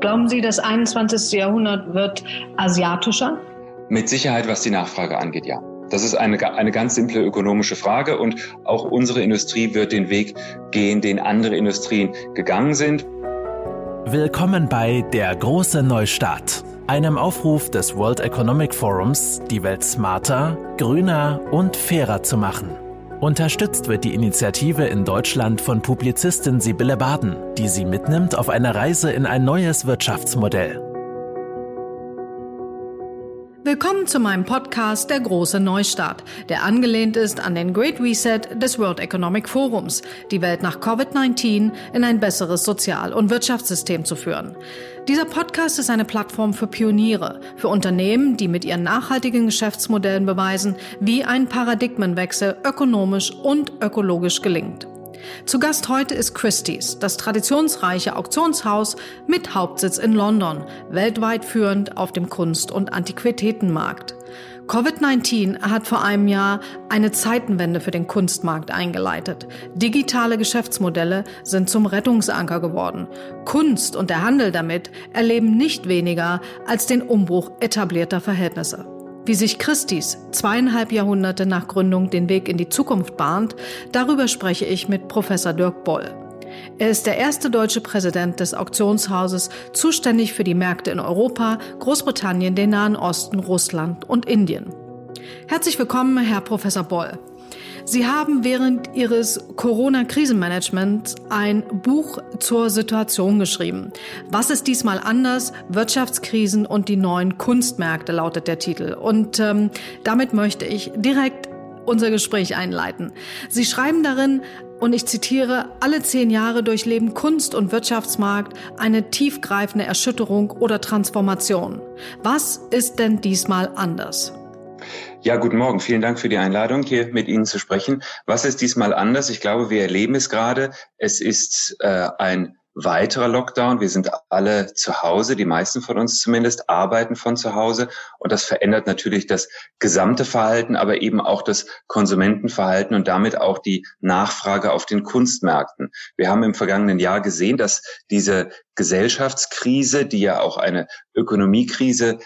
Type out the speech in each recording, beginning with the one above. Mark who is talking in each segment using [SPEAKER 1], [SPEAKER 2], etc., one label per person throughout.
[SPEAKER 1] Glauben Sie, das 21. Jahrhundert wird asiatischer?
[SPEAKER 2] Mit Sicherheit, was die Nachfrage angeht, ja. Das ist eine, eine ganz simple ökonomische Frage und auch unsere Industrie wird den Weg gehen, den andere Industrien gegangen sind.
[SPEAKER 3] Willkommen bei Der große Neustart, einem Aufruf des World Economic Forums, die Welt smarter, grüner und fairer zu machen. Unterstützt wird die Initiative in Deutschland von Publizistin Sibylle Baden, die sie mitnimmt auf eine Reise in ein neues Wirtschaftsmodell.
[SPEAKER 1] Willkommen zu meinem Podcast Der große Neustart, der angelehnt ist an den Great Reset des World Economic Forums, die Welt nach Covid-19 in ein besseres Sozial- und Wirtschaftssystem zu führen. Dieser Podcast ist eine Plattform für Pioniere, für Unternehmen, die mit ihren nachhaltigen Geschäftsmodellen beweisen, wie ein Paradigmenwechsel ökonomisch und ökologisch gelingt. Zu Gast heute ist Christie's, das traditionsreiche Auktionshaus mit Hauptsitz in London, weltweit führend auf dem Kunst- und Antiquitätenmarkt. Covid-19 hat vor einem Jahr eine Zeitenwende für den Kunstmarkt eingeleitet. Digitale Geschäftsmodelle sind zum Rettungsanker geworden. Kunst und der Handel damit erleben nicht weniger als den Umbruch etablierter Verhältnisse. Wie sich Christis zweieinhalb Jahrhunderte nach Gründung den Weg in die Zukunft bahnt, darüber spreche ich mit Professor Dirk Boll. Er ist der erste deutsche Präsident des Auktionshauses, zuständig für die Märkte in Europa, Großbritannien, den Nahen Osten, Russland und Indien. Herzlich willkommen, Herr Professor Boll. Sie haben während Ihres Corona-Krisenmanagements ein Buch zur Situation geschrieben. Was ist diesmal anders? Wirtschaftskrisen und die neuen Kunstmärkte lautet der Titel. Und ähm, damit möchte ich direkt unser Gespräch einleiten. Sie schreiben darin, und ich zitiere, alle zehn Jahre durchleben Kunst- und Wirtschaftsmarkt eine tiefgreifende Erschütterung oder Transformation. Was ist denn diesmal anders?
[SPEAKER 2] Ja, guten Morgen. Vielen Dank für die Einladung, hier mit Ihnen zu sprechen. Was ist diesmal anders? Ich glaube, wir erleben es gerade. Es ist äh, ein weiterer Lockdown. Wir sind alle zu Hause, die meisten von uns zumindest arbeiten von zu Hause. Und das verändert natürlich das gesamte Verhalten, aber eben auch das Konsumentenverhalten und damit auch die Nachfrage auf den Kunstmärkten. Wir haben im vergangenen Jahr gesehen, dass diese Gesellschaftskrise, die ja auch eine Ökonomiekrise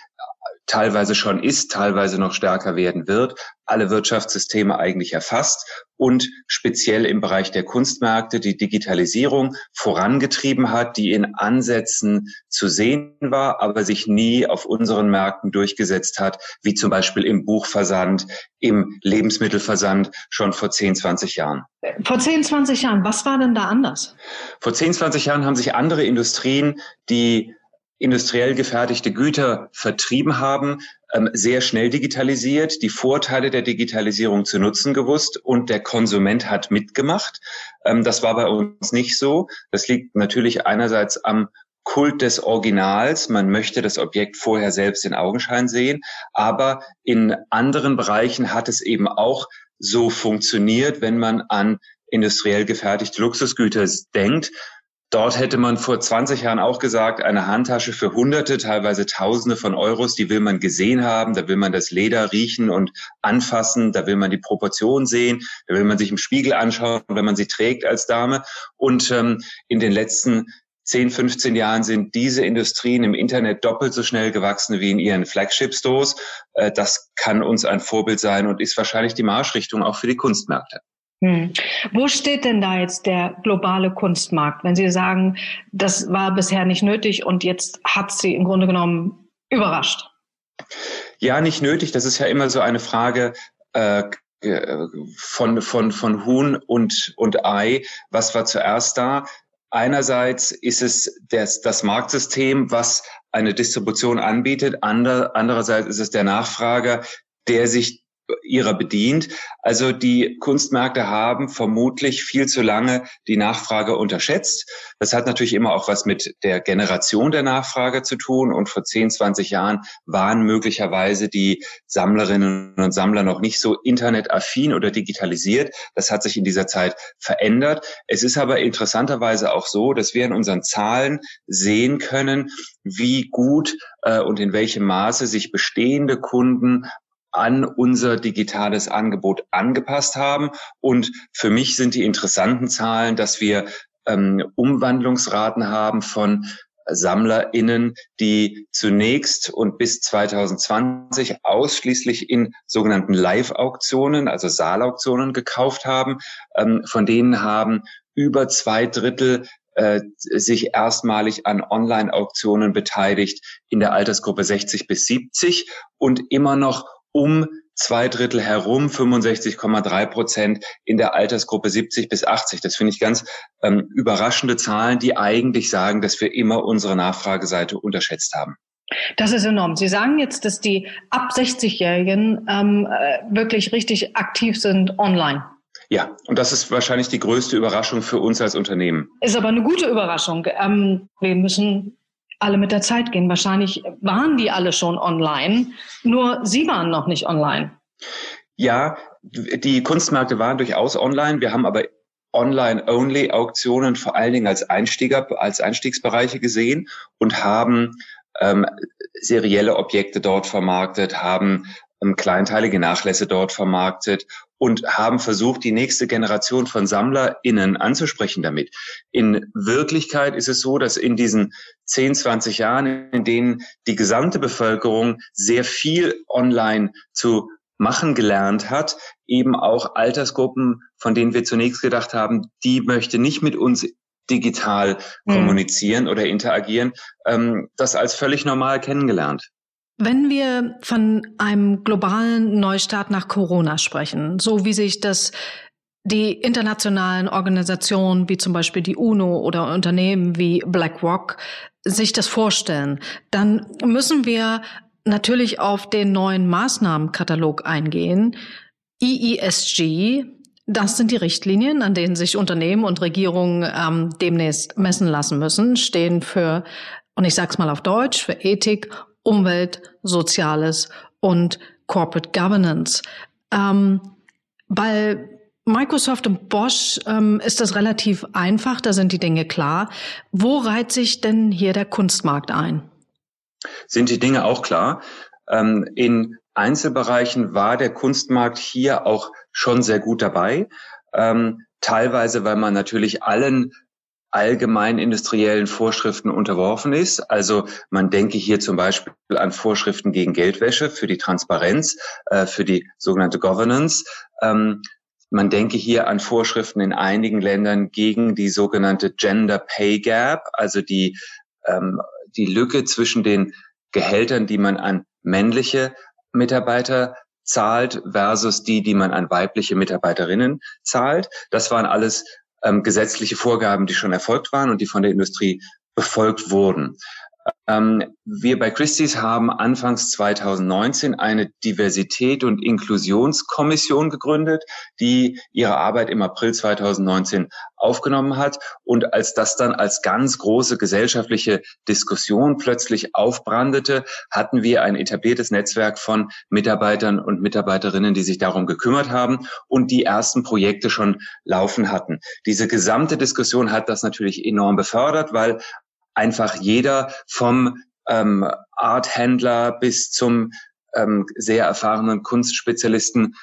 [SPEAKER 2] teilweise schon ist, teilweise noch stärker werden wird, alle Wirtschaftssysteme eigentlich erfasst und speziell im Bereich der Kunstmärkte die Digitalisierung vorangetrieben hat, die in Ansätzen zu sehen war, aber sich nie auf unseren Märkten durchgesetzt hat, wie zum Beispiel im Buchversand, im Lebensmittelversand schon vor 10, 20 Jahren.
[SPEAKER 1] Vor 10, 20 Jahren, was war denn da anders?
[SPEAKER 2] Vor 10, 20 Jahren haben sich andere Industrien, die industriell gefertigte Güter vertrieben haben, ähm, sehr schnell digitalisiert, die Vorteile der Digitalisierung zu nutzen gewusst und der Konsument hat mitgemacht. Ähm, das war bei uns nicht so. Das liegt natürlich einerseits am Kult des Originals. Man möchte das Objekt vorher selbst in Augenschein sehen. Aber in anderen Bereichen hat es eben auch so funktioniert, wenn man an industriell gefertigte Luxusgüter denkt. Dort hätte man vor 20 Jahren auch gesagt, eine Handtasche für Hunderte, teilweise Tausende von Euros, die will man gesehen haben, da will man das Leder riechen und anfassen, da will man die Proportion sehen, da will man sich im Spiegel anschauen, wenn man sie trägt als Dame. Und ähm, in den letzten 10, 15 Jahren sind diese Industrien im Internet doppelt so schnell gewachsen wie in ihren Flagship-Stores. Äh, das kann uns ein Vorbild sein und ist wahrscheinlich die Marschrichtung auch für die Kunstmärkte.
[SPEAKER 1] Hm. Wo steht denn da jetzt der globale Kunstmarkt, wenn Sie sagen, das war bisher nicht nötig und jetzt hat Sie im Grunde genommen überrascht?
[SPEAKER 2] Ja, nicht nötig. Das ist ja immer so eine Frage äh, von, von, von Huhn und, und Ei. Was war zuerst da? Einerseits ist es das, das Marktsystem, was eine Distribution anbietet. Ander, andererseits ist es der Nachfrager, der sich ihrer bedient. Also die Kunstmärkte haben vermutlich viel zu lange die Nachfrage unterschätzt. Das hat natürlich immer auch was mit der Generation der Nachfrage zu tun. Und vor 10, 20 Jahren waren möglicherweise die Sammlerinnen und Sammler noch nicht so internetaffin oder digitalisiert. Das hat sich in dieser Zeit verändert. Es ist aber interessanterweise auch so, dass wir in unseren Zahlen sehen können, wie gut äh, und in welchem Maße sich bestehende Kunden an unser digitales Angebot angepasst haben. Und für mich sind die interessanten Zahlen, dass wir ähm, Umwandlungsraten haben von SammlerInnen, die zunächst und bis 2020 ausschließlich in sogenannten Live-Auktionen, also Saalauktionen gekauft haben. Ähm, von denen haben über zwei Drittel äh, sich erstmalig an Online-Auktionen beteiligt in der Altersgruppe 60 bis 70 und immer noch um zwei Drittel herum, 65,3 Prozent in der Altersgruppe 70 bis 80. Das finde ich ganz ähm, überraschende Zahlen, die eigentlich sagen, dass wir immer unsere Nachfrageseite unterschätzt haben.
[SPEAKER 1] Das ist enorm. Sie sagen jetzt, dass die ab 60-Jährigen ähm, äh, wirklich richtig aktiv sind online.
[SPEAKER 2] Ja, und das ist wahrscheinlich die größte Überraschung für uns als Unternehmen.
[SPEAKER 1] Ist aber eine gute Überraschung. Ähm, wir müssen alle mit der Zeit gehen. Wahrscheinlich waren die alle schon online, nur Sie waren noch nicht online.
[SPEAKER 2] Ja, die Kunstmärkte waren durchaus online. Wir haben aber Online-Only-Auktionen vor allen Dingen als Einstieger, als Einstiegsbereiche gesehen und haben ähm, serielle Objekte dort vermarktet, haben kleinteilige Nachlässe dort vermarktet und haben versucht, die nächste Generation von SammlerInnen anzusprechen damit. In Wirklichkeit ist es so, dass in diesen 10, 20 Jahren, in denen die gesamte Bevölkerung sehr viel online zu machen gelernt hat, eben auch Altersgruppen, von denen wir zunächst gedacht haben, die möchte nicht mit uns digital mhm. kommunizieren oder interagieren, ähm, das als völlig normal kennengelernt.
[SPEAKER 1] Wenn wir von einem globalen Neustart nach Corona sprechen, so wie sich das die internationalen Organisationen wie zum Beispiel die UNO oder Unternehmen wie BlackRock sich das vorstellen, dann müssen wir natürlich auf den neuen Maßnahmenkatalog eingehen. EESG, das sind die Richtlinien, an denen sich Unternehmen und Regierungen ähm, demnächst messen lassen müssen, stehen für, und ich sage es mal auf Deutsch, für Ethik Umwelt, Soziales und Corporate Governance. Ähm, bei Microsoft und Bosch ähm, ist das relativ einfach, da sind die Dinge klar. Wo reiht sich denn hier der Kunstmarkt ein?
[SPEAKER 2] Sind die Dinge auch klar? Ähm, in Einzelbereichen war der Kunstmarkt hier auch schon sehr gut dabei. Ähm, teilweise, weil man natürlich allen allgemein industriellen Vorschriften unterworfen ist. Also man denke hier zum Beispiel an Vorschriften gegen Geldwäsche für die Transparenz, äh, für die sogenannte Governance. Ähm, man denke hier an Vorschriften in einigen Ländern gegen die sogenannte Gender Pay Gap, also die, ähm, die Lücke zwischen den Gehältern, die man an männliche Mitarbeiter zahlt versus die, die man an weibliche Mitarbeiterinnen zahlt. Das waren alles ähm, gesetzliche Vorgaben, die schon erfolgt waren und die von der Industrie befolgt wurden. Ähm, wir bei Christie's haben anfangs 2019 eine Diversität- und Inklusionskommission gegründet, die ihre Arbeit im April 2019 aufgenommen hat. Und als das dann als ganz große gesellschaftliche Diskussion plötzlich aufbrandete, hatten wir ein etabliertes Netzwerk von Mitarbeitern und Mitarbeiterinnen, die sich darum gekümmert haben und die ersten Projekte schon laufen hatten. Diese gesamte Diskussion hat das natürlich enorm befördert, weil einfach jeder vom ähm, Arthändler bis zum ähm, sehr erfahrenen Kunstspezialisten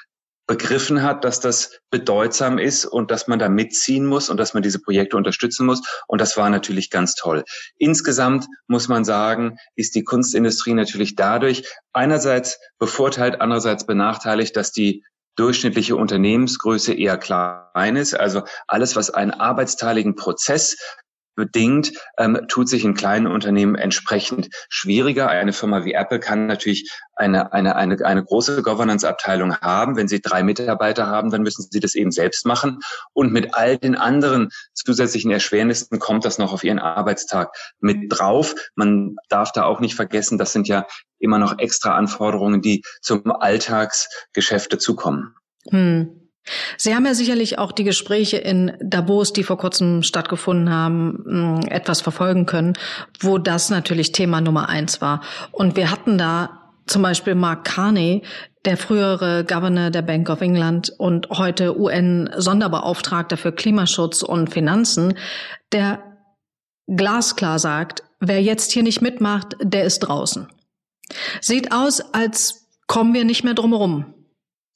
[SPEAKER 2] begriffen hat, dass das bedeutsam ist und dass man da mitziehen muss und dass man diese Projekte unterstützen muss. Und das war natürlich ganz toll. Insgesamt muss man sagen, ist die Kunstindustrie natürlich dadurch einerseits bevorteilt, andererseits benachteiligt, dass die durchschnittliche Unternehmensgröße eher klein ist. Also alles, was einen arbeitsteiligen Prozess bedingt, ähm, tut sich in kleinen Unternehmen entsprechend schwieriger. Eine Firma wie Apple kann natürlich eine, eine, eine, eine große Governance-Abteilung haben. Wenn sie drei Mitarbeiter haben, dann müssen sie das eben selbst machen. Und mit all den anderen zusätzlichen Erschwernissen kommt das noch auf ihren Arbeitstag mit drauf. Man darf da auch nicht vergessen, das sind ja immer noch extra Anforderungen, die zum Alltagsgeschäft dazukommen. Hm.
[SPEAKER 1] Sie haben ja sicherlich auch die Gespräche in Davos, die vor kurzem stattgefunden haben, mm, etwas verfolgen können, wo das natürlich Thema Nummer eins war. Und wir hatten da zum Beispiel Mark Carney, der frühere Governor der Bank of England und heute UN-Sonderbeauftragter für Klimaschutz und Finanzen, der glasklar sagt, wer jetzt hier nicht mitmacht, der ist draußen. Sieht aus, als kommen wir nicht mehr drumherum.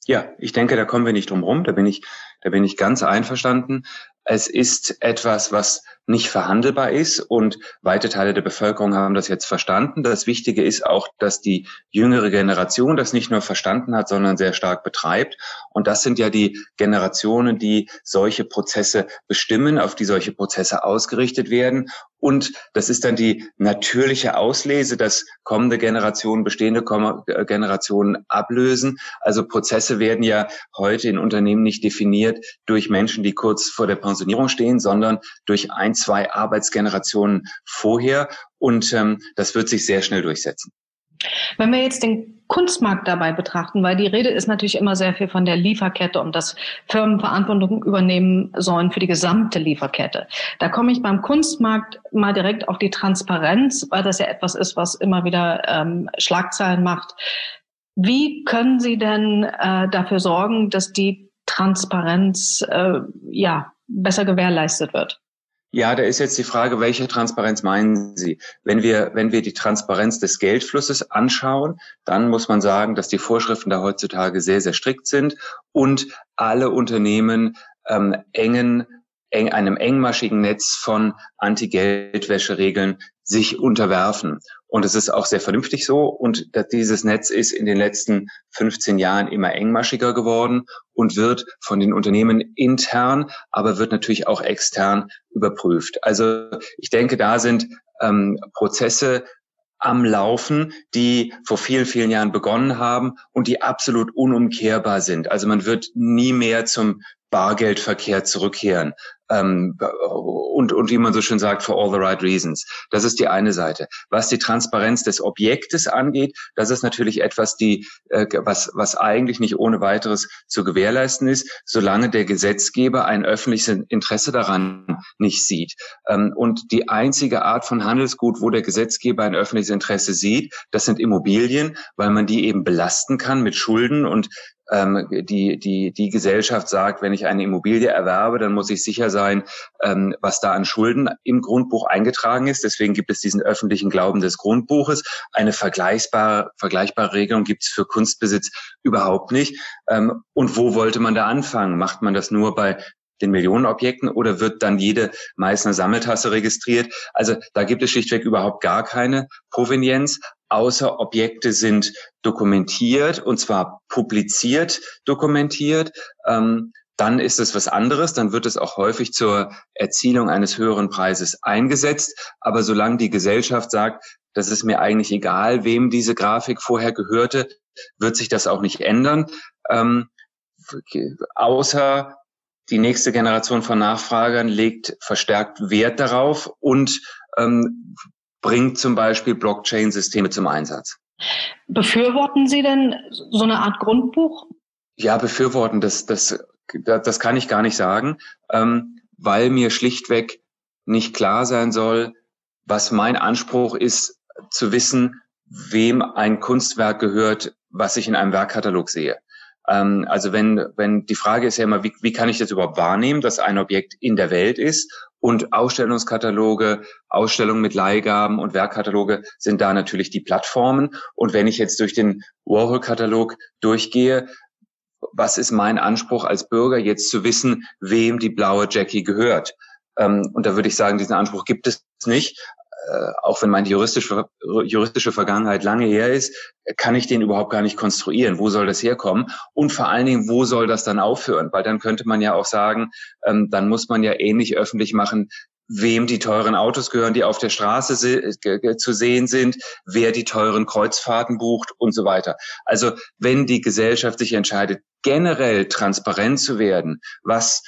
[SPEAKER 2] Ja, ich denke, da kommen wir nicht drum rum. Da bin ich, da bin ich ganz einverstanden. Es ist etwas, was nicht verhandelbar ist. Und weite Teile der Bevölkerung haben das jetzt verstanden. Das Wichtige ist auch, dass die jüngere Generation das nicht nur verstanden hat, sondern sehr stark betreibt. Und das sind ja die Generationen, die solche Prozesse bestimmen, auf die solche Prozesse ausgerichtet werden. Und das ist dann die natürliche Auslese, dass kommende Generationen bestehende äh, Generationen ablösen. Also Prozesse werden ja heute in Unternehmen nicht definiert durch Menschen, die kurz vor der Pensionierung stehen, sondern durch ein, zwei Arbeitsgenerationen vorher. Und ähm, das wird sich sehr schnell durchsetzen.
[SPEAKER 1] Wenn wir jetzt den Kunstmarkt dabei betrachten, weil die Rede ist natürlich immer sehr viel von der Lieferkette und dass Firmen Verantwortung übernehmen sollen für die gesamte Lieferkette. Da komme ich beim Kunstmarkt mal direkt auf die Transparenz, weil das ja etwas ist, was immer wieder ähm, Schlagzeilen macht. Wie können Sie denn äh, dafür sorgen, dass die Transparenz äh, ja besser gewährleistet wird?
[SPEAKER 2] Ja, da ist jetzt die Frage, welche Transparenz meinen Sie? Wenn wir, wenn wir die Transparenz des Geldflusses anschauen, dann muss man sagen, dass die Vorschriften da heutzutage sehr, sehr strikt sind und alle Unternehmen ähm, engen eng, einem engmaschigen Netz von Anti-Geldwäsche-Regeln sich unterwerfen. Und es ist auch sehr vernünftig so. Und dieses Netz ist in den letzten 15 Jahren immer engmaschiger geworden und wird von den Unternehmen intern, aber wird natürlich auch extern überprüft. Also ich denke, da sind ähm, Prozesse am Laufen, die vor vielen, vielen Jahren begonnen haben und die absolut unumkehrbar sind. Also man wird nie mehr zum Bargeldverkehr zurückkehren ähm, und, und wie man so schön sagt, for all the right reasons. Das ist die eine Seite. Was die Transparenz des Objektes angeht, das ist natürlich etwas, die, äh, was, was eigentlich nicht ohne weiteres zu gewährleisten ist, solange der Gesetzgeber ein öffentliches Interesse daran nicht sieht. Ähm, und die einzige Art von Handelsgut, wo der Gesetzgeber ein öffentliches Interesse sieht, das sind Immobilien, weil man die eben belasten kann mit Schulden und ähm, die, die, die Gesellschaft sagt, wenn ich eine Immobilie erwerbe, dann muss ich sicher sein, ähm, was da an Schulden im Grundbuch eingetragen ist. Deswegen gibt es diesen öffentlichen Glauben des Grundbuches. Eine vergleichbare, vergleichbare Regelung gibt es für Kunstbesitz überhaupt nicht. Ähm, und wo wollte man da anfangen? Macht man das nur bei den Millionenobjekten oder wird dann jede Meißner Sammeltasse registriert? Also da gibt es schlichtweg überhaupt gar keine Provenienz, außer Objekte sind dokumentiert und zwar publiziert dokumentiert. Ähm, dann ist es was anderes, dann wird es auch häufig zur Erzielung eines höheren Preises eingesetzt. Aber solange die Gesellschaft sagt, das ist mir eigentlich egal, wem diese Grafik vorher gehörte, wird sich das auch nicht ändern. Ähm, außer die nächste Generation von Nachfragern legt verstärkt Wert darauf und ähm, bringt zum Beispiel Blockchain-Systeme zum Einsatz.
[SPEAKER 1] Befürworten Sie denn so eine Art Grundbuch?
[SPEAKER 2] Ja, befürworten, das, das, das kann ich gar nicht sagen, ähm, weil mir schlichtweg nicht klar sein soll, was mein Anspruch ist, zu wissen, wem ein Kunstwerk gehört, was ich in einem Werkkatalog sehe. Ähm, also wenn, wenn die Frage ist ja immer, wie, wie kann ich das überhaupt wahrnehmen, dass ein Objekt in der Welt ist? Und Ausstellungskataloge, Ausstellungen mit Leihgaben und Werkkataloge sind da natürlich die Plattformen. Und wenn ich jetzt durch den Warhol-Katalog durchgehe, was ist mein Anspruch als Bürger, jetzt zu wissen, wem die blaue Jackie gehört? Ähm, und da würde ich sagen, diesen Anspruch gibt es nicht auch wenn meine juristische, juristische Vergangenheit lange her ist, kann ich den überhaupt gar nicht konstruieren. Wo soll das herkommen? Und vor allen Dingen, wo soll das dann aufhören? Weil dann könnte man ja auch sagen, ähm, dann muss man ja ähnlich öffentlich machen, wem die teuren Autos gehören, die auf der Straße zu sehen sind, wer die teuren Kreuzfahrten bucht und so weiter. Also wenn die Gesellschaft sich entscheidet, generell transparent zu werden, was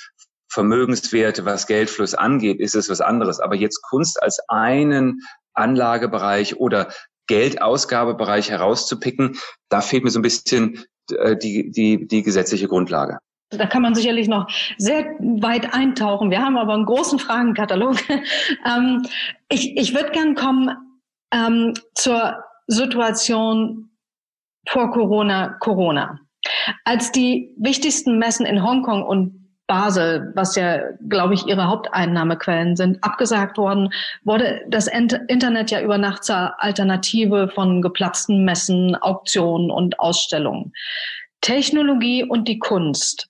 [SPEAKER 2] Vermögenswerte, was Geldfluss angeht, ist es was anderes. Aber jetzt Kunst als einen Anlagebereich oder Geldausgabebereich herauszupicken, da fehlt mir so ein bisschen äh, die, die, die gesetzliche Grundlage.
[SPEAKER 1] Da kann man sicherlich noch sehr weit eintauchen. Wir haben aber einen großen Fragenkatalog. ähm, ich ich würde gern kommen ähm, zur Situation vor Corona, Corona. Als die wichtigsten Messen in Hongkong und Basel, was ja, glaube ich, ihre Haupteinnahmequellen sind, abgesagt worden, wurde das Internet ja über Nacht zur Alternative von geplatzten Messen, Auktionen und Ausstellungen. Technologie und die Kunst.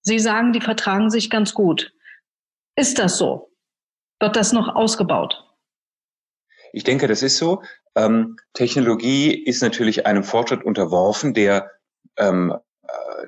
[SPEAKER 1] Sie sagen, die vertragen sich ganz gut. Ist das so? Wird das noch ausgebaut?
[SPEAKER 2] Ich denke, das ist so. Ähm, Technologie ist natürlich einem Fortschritt unterworfen, der ähm,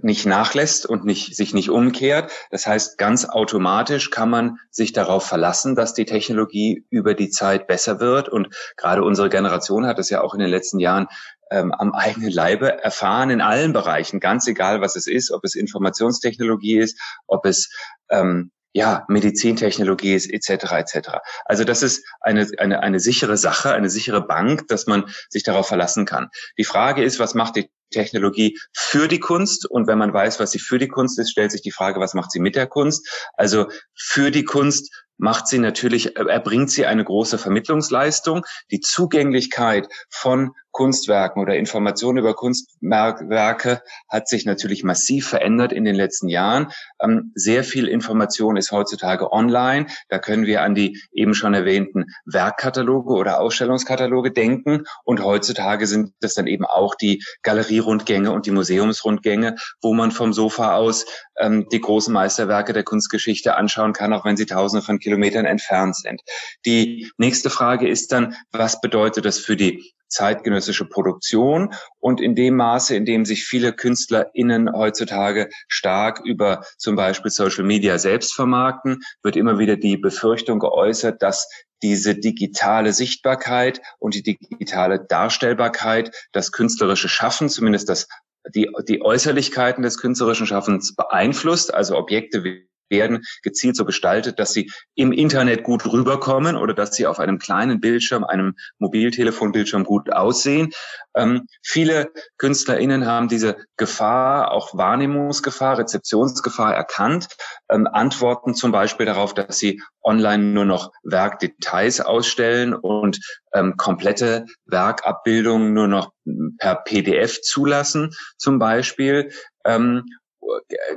[SPEAKER 2] nicht nachlässt und nicht, sich nicht umkehrt. Das heißt, ganz automatisch kann man sich darauf verlassen, dass die Technologie über die Zeit besser wird. Und gerade unsere Generation hat es ja auch in den letzten Jahren ähm, am eigenen Leibe erfahren in allen Bereichen, ganz egal, was es ist, ob es Informationstechnologie ist, ob es ähm, ja, Medizintechnologie ist, etc. etc. Also das ist eine, eine, eine sichere Sache, eine sichere Bank, dass man sich darauf verlassen kann. Die Frage ist, was macht die Technologie für die Kunst? Und wenn man weiß, was sie für die Kunst ist, stellt sich die Frage, was macht sie mit der Kunst? Also für die Kunst macht sie natürlich, erbringt sie eine große Vermittlungsleistung. Die Zugänglichkeit von Kunstwerken oder Informationen über Kunstwerke hat sich natürlich massiv verändert in den letzten Jahren. Ähm, sehr viel Information ist heutzutage online. Da können wir an die eben schon erwähnten Werkkataloge oder Ausstellungskataloge denken. Und heutzutage sind das dann eben auch die Galerierundgänge und die Museumsrundgänge, wo man vom Sofa aus ähm, die großen Meisterwerke der Kunstgeschichte anschauen kann, auch wenn sie tausende von Kilometern entfernt sind. Die nächste Frage ist dann, was bedeutet das für die zeitgenössische Produktion und in dem Maße, in dem sich viele KünstlerInnen heutzutage stark über zum Beispiel Social Media selbst vermarkten, wird immer wieder die Befürchtung geäußert, dass diese digitale Sichtbarkeit und die digitale Darstellbarkeit das künstlerische Schaffen, zumindest das die, die Äußerlichkeiten des künstlerischen Schaffens beeinflusst, also Objekte wie werden gezielt so gestaltet, dass sie im Internet gut rüberkommen oder dass sie auf einem kleinen Bildschirm, einem Mobiltelefonbildschirm gut aussehen. Ähm, viele KünstlerInnen haben diese Gefahr, auch Wahrnehmungsgefahr, Rezeptionsgefahr erkannt, ähm, antworten zum Beispiel darauf, dass sie online nur noch Werkdetails ausstellen und ähm, komplette Werkabbildungen nur noch per PDF zulassen, zum Beispiel.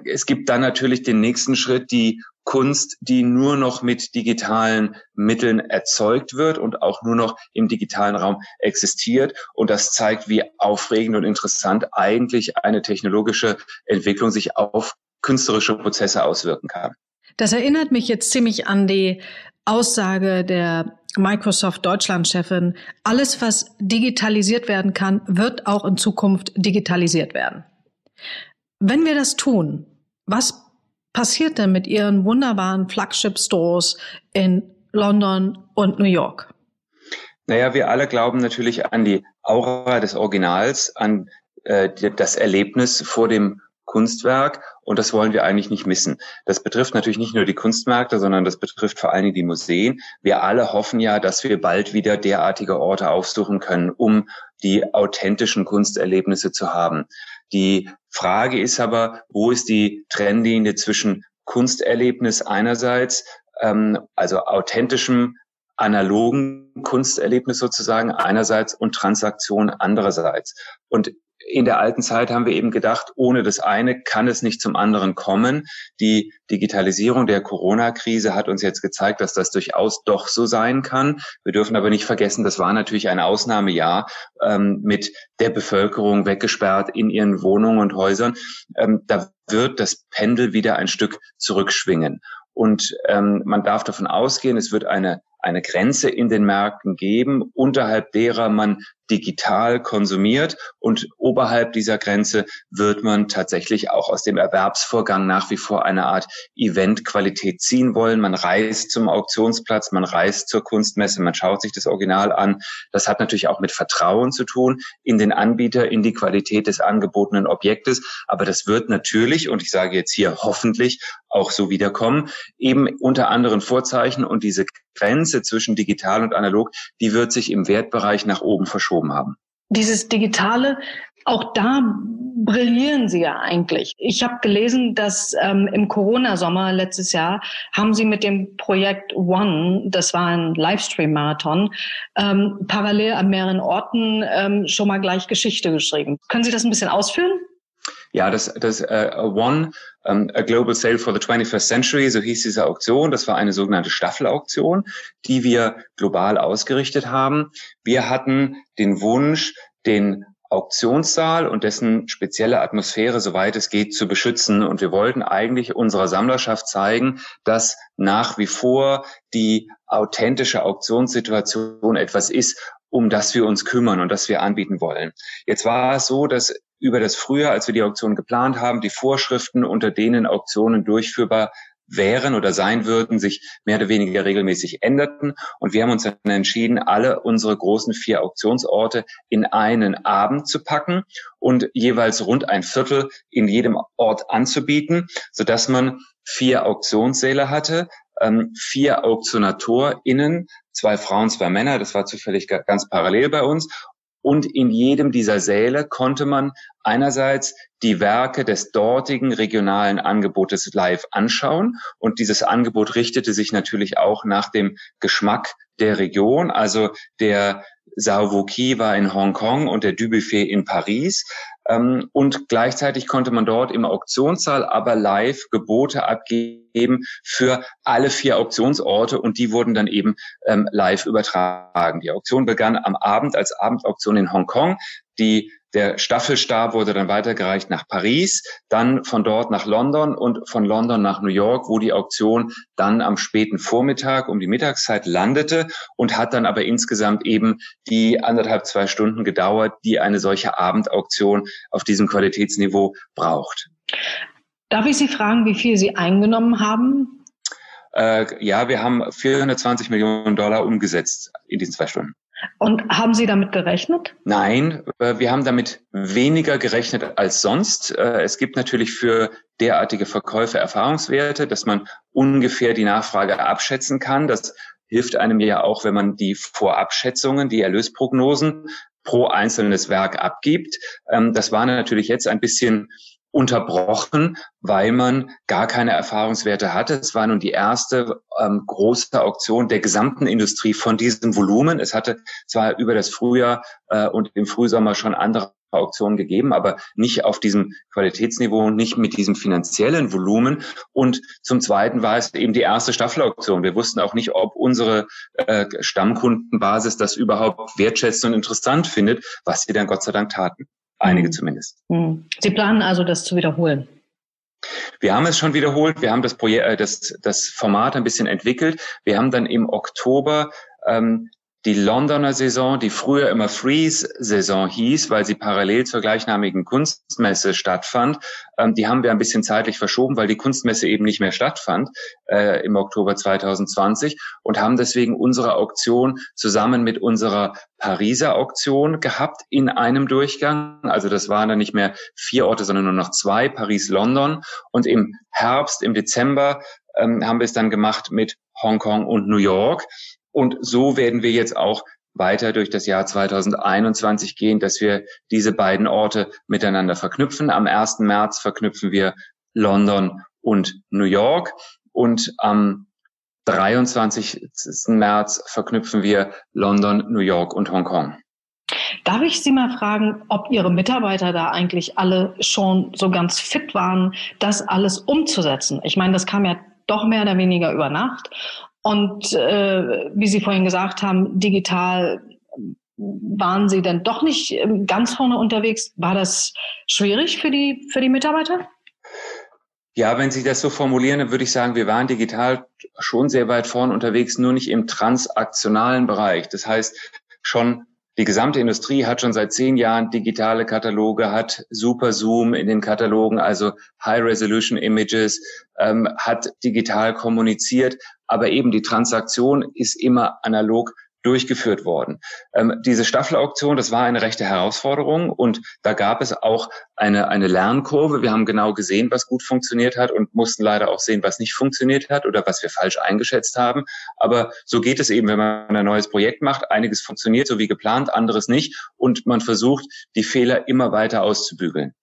[SPEAKER 2] Es gibt dann natürlich den nächsten Schritt, die Kunst, die nur noch mit digitalen Mitteln erzeugt wird und auch nur noch im digitalen Raum existiert. Und das zeigt, wie aufregend und interessant eigentlich eine technologische Entwicklung sich auf künstlerische Prozesse auswirken kann.
[SPEAKER 1] Das erinnert mich jetzt ziemlich an die Aussage der Microsoft Deutschland-Chefin, alles, was digitalisiert werden kann, wird auch in Zukunft digitalisiert werden. Wenn wir das tun, was passiert denn mit Ihren wunderbaren Flagship-Stores in London und New York?
[SPEAKER 2] Naja, wir alle glauben natürlich an die Aura des Originals, an äh, das Erlebnis vor dem Kunstwerk und das wollen wir eigentlich nicht missen. Das betrifft natürlich nicht nur die Kunstmärkte, sondern das betrifft vor allen Dingen die Museen. Wir alle hoffen ja, dass wir bald wieder derartige Orte aufsuchen können, um die authentischen Kunsterlebnisse zu haben. Die Frage ist aber, wo ist die Trennlinie zwischen Kunsterlebnis einerseits, ähm, also authentischem analogen Kunsterlebnis sozusagen einerseits und Transaktion andererseits. Und in der alten Zeit haben wir eben gedacht, ohne das eine kann es nicht zum anderen kommen. Die Digitalisierung der Corona-Krise hat uns jetzt gezeigt, dass das durchaus doch so sein kann. Wir dürfen aber nicht vergessen, das war natürlich ein Ausnahmejahr ähm, mit der Bevölkerung weggesperrt in ihren Wohnungen und Häusern. Ähm, da wird das Pendel wieder ein Stück zurückschwingen. Und ähm, man darf davon ausgehen, es wird eine, eine Grenze in den Märkten geben, unterhalb derer man digital konsumiert und oberhalb dieser Grenze wird man tatsächlich auch aus dem Erwerbsvorgang nach wie vor eine Art Eventqualität ziehen wollen. Man reist zum Auktionsplatz, man reist zur Kunstmesse, man schaut sich das Original an. Das hat natürlich auch mit Vertrauen zu tun in den Anbieter, in die Qualität des angebotenen Objektes. Aber das wird natürlich, und ich sage jetzt hier hoffentlich, auch so wiederkommen, eben unter anderen Vorzeichen und diese Grenze zwischen digital und analog, die wird sich im Wertbereich nach oben verschoben haben.
[SPEAKER 1] Dieses Digitale, auch da brillieren Sie ja eigentlich. Ich habe gelesen, dass ähm, im Corona-Sommer letztes Jahr haben Sie mit dem Projekt One, das war ein Livestream-Marathon, ähm, parallel an mehreren Orten ähm, schon mal gleich Geschichte geschrieben. Können Sie das ein bisschen ausführen?
[SPEAKER 2] Ja, das, das äh, One, um, A Global Sale for the 21st Century, so hieß diese Auktion. Das war eine sogenannte Staffelauktion, die wir global ausgerichtet haben. Wir hatten den Wunsch, den Auktionssaal und dessen spezielle Atmosphäre, soweit es geht, zu beschützen. Und wir wollten eigentlich unserer Sammlerschaft zeigen, dass nach wie vor die authentische Auktionssituation etwas ist, um das wir uns kümmern und das wir anbieten wollen. Jetzt war es so, dass über das Frühjahr, als wir die Auktion geplant haben, die Vorschriften, unter denen Auktionen durchführbar wären oder sein würden, sich mehr oder weniger regelmäßig änderten. Und wir haben uns dann entschieden, alle unsere großen vier Auktionsorte in einen Abend zu packen und jeweils rund ein Viertel in jedem Ort anzubieten, sodass man vier Auktionssäle hatte, ähm, vier AuktionatorInnen, zwei Frauen, zwei Männer, das war zufällig ganz parallel bei uns und in jedem dieser Säle konnte man einerseits die Werke des dortigen regionalen Angebotes live anschauen. Und dieses Angebot richtete sich natürlich auch nach dem Geschmack der Region. Also der Sauvoki war in Hongkong und der Dubuffet in Paris. Ähm, und gleichzeitig konnte man dort im Auktionssaal aber live Gebote abgeben für alle vier Auktionsorte und die wurden dann eben ähm, live übertragen. Die Auktion begann am Abend als Abendauktion in Hongkong. Die der Staffelstab wurde dann weitergereicht nach Paris, dann von dort nach London und von London nach New York, wo die Auktion dann am späten Vormittag um die Mittagszeit landete und hat dann aber insgesamt eben die anderthalb, zwei Stunden gedauert, die eine solche Abendauktion auf diesem Qualitätsniveau braucht.
[SPEAKER 1] Darf ich Sie fragen, wie viel Sie eingenommen haben?
[SPEAKER 2] Äh, ja, wir haben 420 Millionen Dollar umgesetzt in diesen zwei Stunden.
[SPEAKER 1] Und haben Sie damit gerechnet?
[SPEAKER 2] Nein, äh, wir haben damit weniger gerechnet als sonst. Äh, es gibt natürlich für derartige Verkäufe Erfahrungswerte, dass man ungefähr die Nachfrage abschätzen kann. Das hilft einem ja auch, wenn man die Vorabschätzungen, die Erlösprognosen pro einzelnes Werk abgibt. Ähm, das war natürlich jetzt ein bisschen unterbrochen, weil man gar keine Erfahrungswerte hatte. Es war nun die erste ähm, große Auktion der gesamten Industrie von diesem Volumen. Es hatte zwar über das Frühjahr äh, und im Frühsommer schon andere Auktionen gegeben, aber nicht auf diesem Qualitätsniveau, nicht mit diesem finanziellen Volumen. Und zum Zweiten war es eben die erste Staffelauktion. Wir wussten auch nicht, ob unsere äh, Stammkundenbasis das überhaupt wertschätzt und interessant findet, was sie dann Gott sei Dank taten. Einige mhm. zumindest.
[SPEAKER 1] Mhm. Sie planen also, das zu wiederholen?
[SPEAKER 2] Wir haben es schon wiederholt. Wir haben das Projekt, äh, das, das Format ein bisschen entwickelt. Wir haben dann im Oktober ähm, die Londoner Saison, die früher immer Freeze-Saison hieß, weil sie parallel zur gleichnamigen Kunstmesse stattfand, ähm, die haben wir ein bisschen zeitlich verschoben, weil die Kunstmesse eben nicht mehr stattfand äh, im Oktober 2020 und haben deswegen unsere Auktion zusammen mit unserer Pariser Auktion gehabt in einem Durchgang. Also das waren dann nicht mehr vier Orte, sondern nur noch zwei, Paris, London. Und im Herbst, im Dezember ähm, haben wir es dann gemacht mit Hongkong und New York. Und so werden wir jetzt auch weiter durch das Jahr 2021 gehen, dass wir diese beiden Orte miteinander verknüpfen. Am 1. März verknüpfen wir London und New York und am 23. März verknüpfen wir London, New York und Hongkong.
[SPEAKER 1] Darf ich Sie mal fragen, ob Ihre Mitarbeiter da eigentlich alle schon so ganz fit waren, das alles umzusetzen? Ich meine, das kam ja doch mehr oder weniger über Nacht. Und äh, wie Sie vorhin gesagt haben, digital waren Sie denn doch nicht ähm, ganz vorne unterwegs? War das schwierig für die, für die Mitarbeiter?
[SPEAKER 2] Ja, wenn Sie das so formulieren, dann würde ich sagen, wir waren digital schon sehr weit vorne unterwegs, nur nicht im transaktionalen Bereich. Das heißt, schon die gesamte Industrie hat schon seit zehn Jahren digitale Kataloge, hat Super Zoom in den Katalogen, also High Resolution Images, ähm, hat digital kommuniziert, aber eben die Transaktion ist immer analog durchgeführt worden. Ähm, diese Staffelauktion, das war eine rechte Herausforderung und da gab es auch eine, eine Lernkurve. Wir haben genau gesehen, was gut funktioniert hat und mussten leider auch sehen, was nicht funktioniert hat oder was wir falsch eingeschätzt haben. Aber so geht es eben, wenn man ein neues Projekt macht. Einiges funktioniert so wie geplant, anderes nicht und man versucht, die Fehler immer weiter auszubügeln.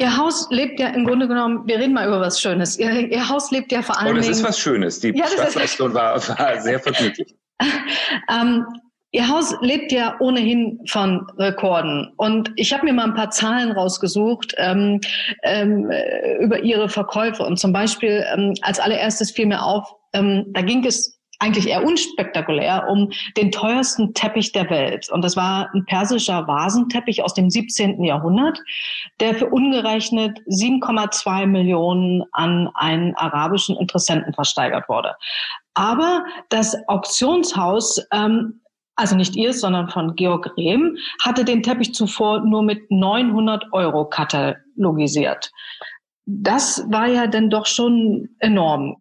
[SPEAKER 1] Ihr Haus lebt ja im Grunde genommen, wir reden mal über was Schönes. Ihr, Ihr Haus lebt ja vor allem.
[SPEAKER 2] Oh, das ist was Schönes. Die ja, Stadtleistung war, war sehr vergnüglich.
[SPEAKER 1] ähm, Ihr Haus lebt ja ohnehin von Rekorden. Und ich habe mir mal ein paar Zahlen rausgesucht ähm, ähm, über Ihre Verkäufe. Und zum Beispiel ähm, als allererstes fiel mir auf, ähm, da ging es eigentlich eher unspektakulär um den teuersten Teppich der Welt. Und das war ein persischer Vasenteppich aus dem 17. Jahrhundert, der für ungerechnet 7,2 Millionen an einen arabischen Interessenten versteigert wurde. Aber das Auktionshaus ähm, also nicht ihr, sondern von Georg Rehm, hatte den Teppich zuvor nur mit 900 Euro katalogisiert. Das war ja dann doch schon enorm.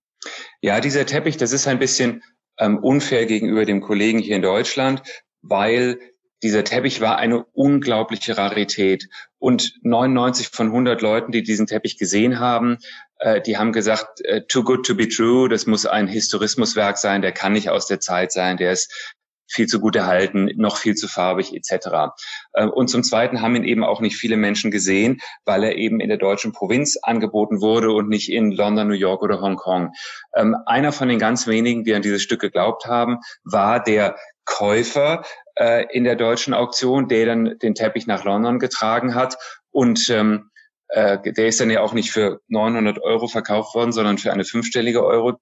[SPEAKER 2] Ja, dieser Teppich, das ist ein bisschen ähm, unfair gegenüber dem Kollegen hier in Deutschland, weil dieser Teppich war eine unglaubliche Rarität. Und 99 von 100 Leuten, die diesen Teppich gesehen haben, äh, die haben gesagt, äh, too good to be true, das muss ein Historismuswerk sein, der kann nicht aus der Zeit sein, der ist viel zu gut erhalten, noch viel zu farbig etc. Äh, und zum Zweiten haben ihn eben auch nicht viele Menschen gesehen, weil er eben in der deutschen Provinz angeboten wurde und nicht in London, New York oder Hongkong. Ähm, einer von den ganz wenigen, die an dieses Stück geglaubt haben, war der Käufer äh, in der deutschen Auktion, der dann den Teppich nach London getragen hat. Und ähm, äh, der ist dann ja auch nicht für 900 Euro verkauft worden, sondern für eine fünfstellige Euro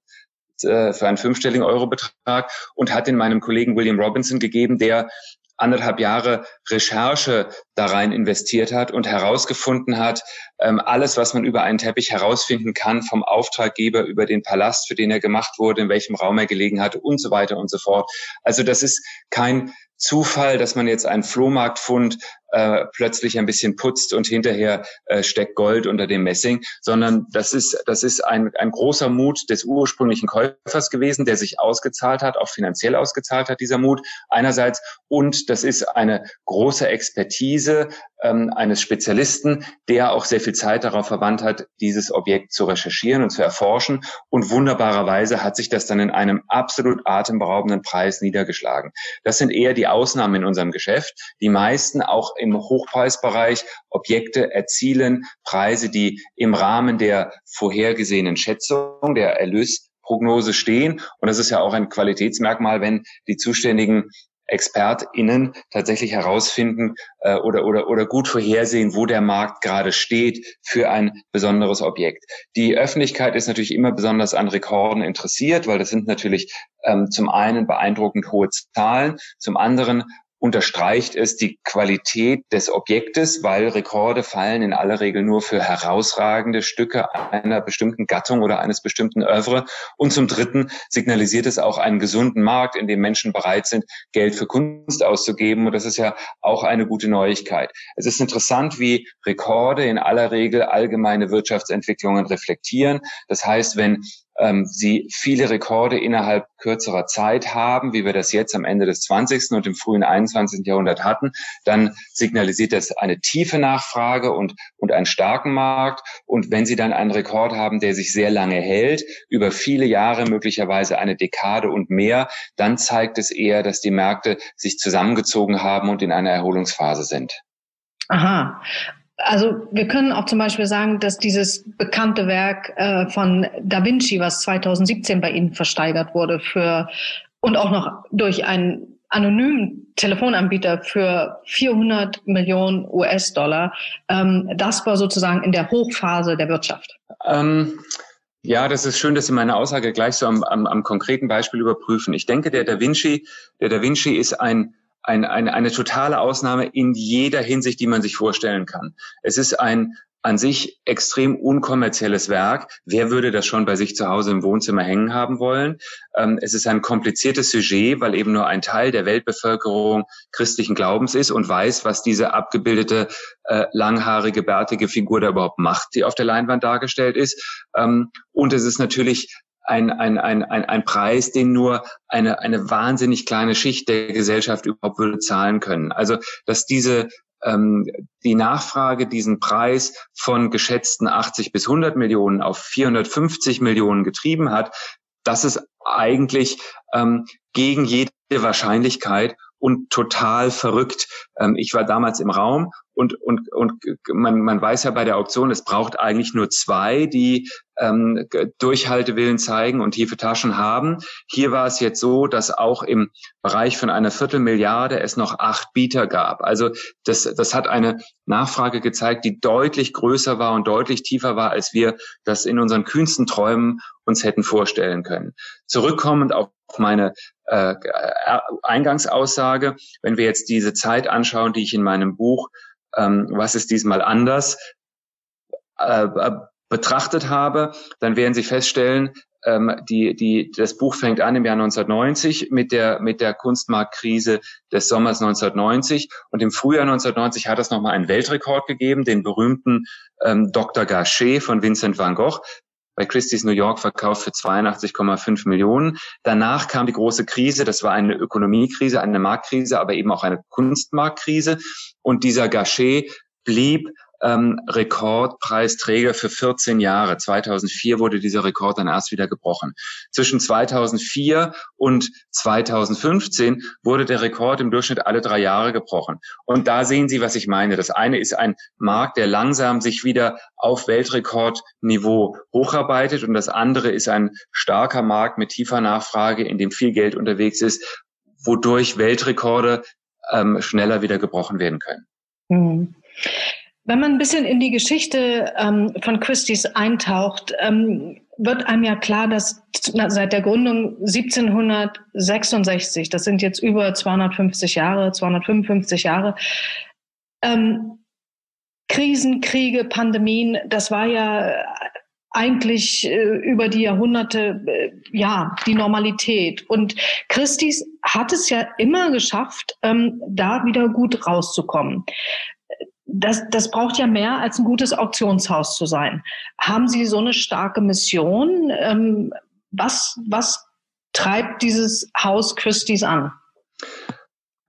[SPEAKER 2] äh, für einen fünfstelligen Eurobetrag und hat den meinem Kollegen William Robinson gegeben, der anderthalb Jahre Recherche da rein investiert hat und herausgefunden hat, ähm, alles, was man über einen Teppich herausfinden kann, vom Auftraggeber über den Palast, für den er gemacht wurde, in welchem Raum er gelegen hatte und so weiter und so fort. Also das ist kein Zufall, dass man jetzt einen Flohmarktfund äh, plötzlich ein bisschen putzt und hinterher äh, steckt Gold unter dem Messing, sondern das ist, das ist ein, ein großer Mut des ursprünglichen Käufers gewesen, der sich ausgezahlt hat, auch finanziell ausgezahlt hat, dieser Mut einerseits. Und das ist eine große Expertise ähm, eines Spezialisten, der auch sehr viel Zeit darauf verwandt hat, dieses Objekt zu recherchieren und zu erforschen. Und wunderbarerweise hat sich das dann in einem absolut atemberaubenden Preis niedergeschlagen. Das sind eher die Ausnahmen in unserem Geschäft. Die meisten auch im Hochpreisbereich Objekte erzielen Preise, die im Rahmen der vorhergesehenen Schätzung, der Erlösprognose stehen. Und das ist ja auch ein Qualitätsmerkmal, wenn die zuständigen ExpertInnen tatsächlich herausfinden äh, oder, oder, oder gut vorhersehen, wo der Markt gerade steht für ein besonderes Objekt. Die Öffentlichkeit ist natürlich immer besonders an Rekorden interessiert, weil das sind natürlich ähm, zum einen beeindruckend hohe Zahlen, zum anderen unterstreicht es die Qualität des Objektes, weil Rekorde fallen in aller Regel nur für herausragende Stücke einer bestimmten Gattung oder eines bestimmten Oeuvre. Und zum Dritten signalisiert es auch einen gesunden Markt, in dem Menschen bereit sind, Geld für Kunst auszugeben. Und das ist ja auch eine gute Neuigkeit. Es ist interessant, wie Rekorde in aller Regel allgemeine Wirtschaftsentwicklungen reflektieren. Das heißt, wenn ähm, sie viele Rekorde innerhalb kürzerer Zeit haben, wie wir das jetzt am Ende des 20. und im frühen 21. Jahrhundert hatten, dann signalisiert das eine tiefe Nachfrage und, und einen starken Markt. Und wenn Sie dann einen Rekord haben, der sich sehr lange hält, über viele Jahre, möglicherweise eine Dekade und mehr, dann zeigt es eher, dass die Märkte sich zusammengezogen haben und in einer Erholungsphase sind.
[SPEAKER 1] Aha. Also wir können auch zum Beispiel sagen, dass dieses bekannte Werk äh, von Da Vinci, was 2017 bei Ihnen versteigert wurde, für und auch noch durch einen anonymen Telefonanbieter für 400 Millionen US-Dollar, ähm, das war sozusagen in der Hochphase der Wirtschaft. Ähm
[SPEAKER 2] ja, das ist schön, dass Sie meine Aussage gleich so am, am, am konkreten Beispiel überprüfen. Ich denke, der Da Vinci, der Da Vinci ist ein ein, eine, eine totale Ausnahme in jeder Hinsicht, die man sich vorstellen kann. Es ist ein an sich extrem unkommerzielles Werk. Wer würde das schon bei sich zu Hause im Wohnzimmer hängen haben wollen? Ähm, es ist ein kompliziertes Sujet, weil eben nur ein Teil der Weltbevölkerung christlichen Glaubens ist und weiß, was diese abgebildete äh, langhaarige, bärtige Figur da überhaupt macht, die auf der Leinwand dargestellt ist. Ähm, und es ist natürlich ein, ein, ein, ein, ein Preis, den nur eine, eine wahnsinnig kleine Schicht der Gesellschaft überhaupt würde zahlen können. Also, dass diese ähm, die Nachfrage diesen Preis von geschätzten 80 bis 100 Millionen auf 450 Millionen getrieben hat, das ist eigentlich ähm, gegen jede Wahrscheinlichkeit und total verrückt. Ähm, ich war damals im Raum Und, und, und man, man weiß ja bei der Auktion, es braucht eigentlich nur zwei, die ähm, Durchhaltewillen zeigen und tiefe Taschen haben. Hier war es jetzt so, dass auch im Bereich von einer Viertelmilliarde es noch acht Bieter gab. Also das, das hat eine Nachfrage gezeigt, die deutlich größer war und deutlich tiefer war, als wir das in unseren kühnsten Träumen uns hätten vorstellen können. Zurückkommend auf meine äh, Eingangsaussage, wenn wir jetzt diese Zeit anschauen, die ich in meinem Buch ähm, Was ist diesmal anders äh, äh, betrachtet habe, dann werden Sie feststellen, ähm, die, die, das Buch fängt an im Jahr 1990 mit der, mit der Kunstmarktkrise des Sommers 1990 und im Frühjahr 1990 hat es nochmal einen Weltrekord gegeben, den berühmten ähm, Dr. Gachet von Vincent van Gogh, bei Christie's New York verkauft für 82,5 Millionen. Danach kam die große Krise. Das war eine Ökonomiekrise, eine Marktkrise, aber eben auch eine Kunstmarktkrise. Und dieser Gachet blieb ähm, Rekordpreisträger für 14 Jahre. 2004 wurde dieser Rekord dann erst wieder gebrochen. Zwischen 2004 und 2015 wurde der Rekord im Durchschnitt alle drei Jahre gebrochen. Und da sehen Sie, was ich meine. Das eine ist ein Markt, der langsam sich wieder auf Weltrekordniveau hocharbeitet und das andere ist ein starker Markt mit tiefer Nachfrage, in dem viel Geld unterwegs ist, wodurch Weltrekorde ähm, schneller wieder gebrochen werden können. Mhm.
[SPEAKER 1] Wenn man ein bisschen in die Geschichte ähm, von Christie's eintaucht, ähm, wird einem ja klar, dass seit der Gründung 1766, das sind jetzt über 250 Jahre, 255 Jahre, ähm, Krisen, Kriege, Pandemien, das war ja eigentlich äh, über die Jahrhunderte äh, ja die Normalität. Und Christie's hat es ja immer geschafft, ähm, da wieder gut rauszukommen das, das braucht ja mehr als ein gutes Auktionshaus zu sein. Haben Sie so eine starke Mission? Ähm, was, was treibt dieses Haus Christie's an?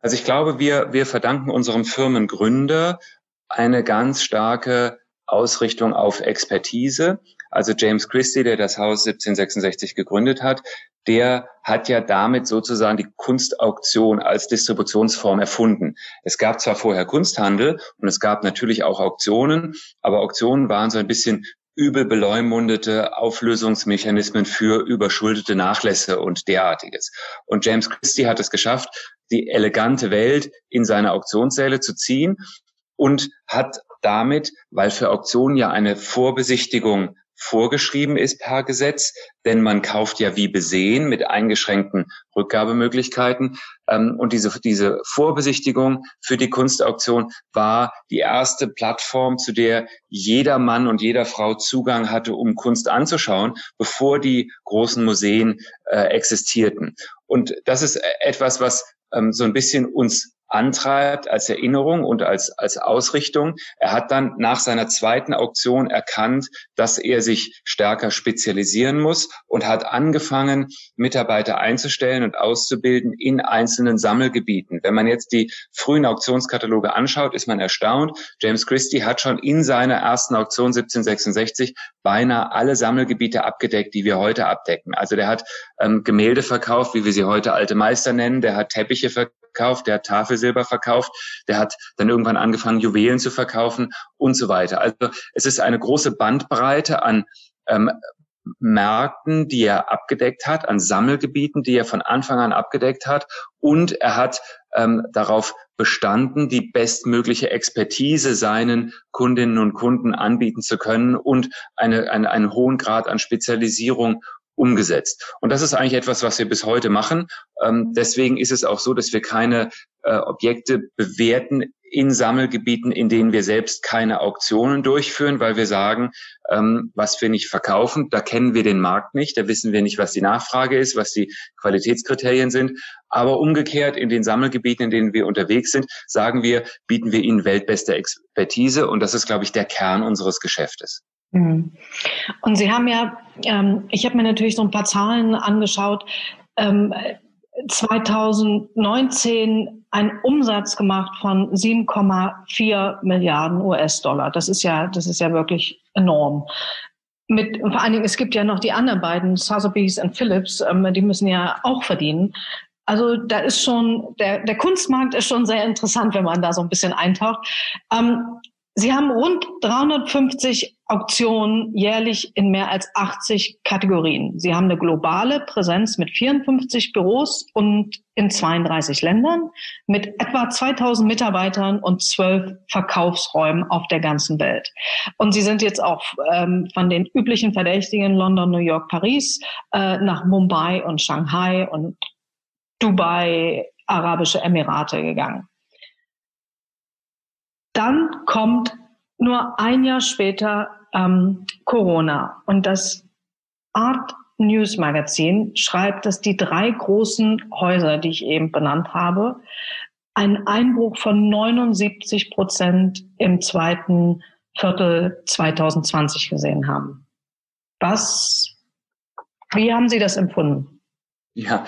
[SPEAKER 2] Also ich glaube, wir, wir verdanken unserem Firmengründer eine ganz starke Ausrichtung auf Expertise. Also James Christie, der das Haus 1766 gegründet hat, der hat ja damit sozusagen die Kunstauktion als Distributionsform erfunden. Es gab zwar vorher Kunsthandel und es gab natürlich auch Auktionen, aber Auktionen waren so ein bisschen übel beleumundete Auflösungsmechanismen für überschuldete Nachlässe und derartiges. Und James Christie hat es geschafft, die elegante Welt in seine Auktionssäle zu ziehen und hat damit, weil für Auktionen ja eine Vorbesichtigung vorgeschrieben ist per Gesetz, denn man kauft ja wie besehen mit eingeschränkten Rückgabemöglichkeiten. Ähm, und diese, diese Vorbesichtigung für die Kunstauktion war die erste Plattform, zu der jeder Mann und jeder Frau Zugang hatte, um Kunst anzuschauen, bevor die großen Museen äh, existierten. Und das ist etwas, was ähm, so ein bisschen uns antreibt als Erinnerung und als, als Ausrichtung. Er hat dann nach seiner zweiten Auktion erkannt, dass er sich stärker spezialisieren muss und hat angefangen, Mitarbeiter einzustellen und auszubilden in einzelnen Sammelgebieten. Wenn man jetzt die frühen Auktionskataloge anschaut, ist man erstaunt. James Christie hat schon in seiner ersten Auktion 1766 beinahe alle Sammelgebiete abgedeckt, die wir heute abdecken. Also der hat ähm, Gemälde verkauft, wie wir sie heute alte Meister nennen, der hat Teppiche verkauft, verkauft, der hat Tafelsilber verkauft, der hat dann irgendwann angefangen, Juwelen zu verkaufen und so weiter. Also es ist eine große Bandbreite an ähm, Märkten, die er abgedeckt hat, an Sammelgebieten, die er von Anfang an abgedeckt hat. Und er hat ähm, darauf bestanden, die bestmögliche Expertise seinen Kundinnen und Kunden anbieten zu können und eine, eine, einen hohen Grad an Spezialisierung umgesetzt. Und das ist eigentlich etwas, was wir bis heute machen. Ähm, deswegen ist es auch so, dass wir keine äh, Objekte bewerten in Sammelgebieten, in denen wir selbst keine Auktionen durchführen, weil wir sagen, ähm, was wir nicht verkaufen, da kennen wir den Markt nicht, da wissen wir nicht, was die Nachfrage ist, was die Qualitätskriterien sind. Aber umgekehrt in den Sammelgebieten, in denen wir unterwegs sind, sagen wir, bieten wir ihnen weltbeste Expertise und das ist, glaube ich, der Kern unseres Geschäftes.
[SPEAKER 1] Mhm. Und Sie haben ja, ähm, ich habe mir natürlich so ein paar Zahlen angeschaut, ähm, 2019 einen Umsatz gemacht von 7,4 Milliarden US-Dollar. Das ist ja, das ist ja wirklich enorm. Mit, vor allen Dingen, es gibt ja noch die anderen beiden, Sotheby's und Phillips, ähm, die müssen ja auch verdienen. Also da ist schon, der, der Kunstmarkt ist schon sehr interessant, wenn man da so ein bisschen eintaucht. Ähm, Sie haben rund 350 Auktionen jährlich in mehr als 80 Kategorien. Sie haben eine globale Präsenz mit 54 Büros und in 32 Ländern mit etwa 2000 Mitarbeitern und 12 Verkaufsräumen auf der ganzen Welt. Und Sie sind jetzt auch ähm, von den üblichen Verdächtigen London, New York, Paris äh, nach Mumbai und Shanghai und Dubai, Arabische Emirate gegangen. Dann kommt nur ein Jahr später ähm, Corona und das Art News Magazin schreibt, dass die drei großen Häuser, die ich eben benannt habe, einen Einbruch von 79 Prozent im zweiten Viertel 2020 gesehen haben. Was, wie haben Sie das empfunden?
[SPEAKER 2] Ja,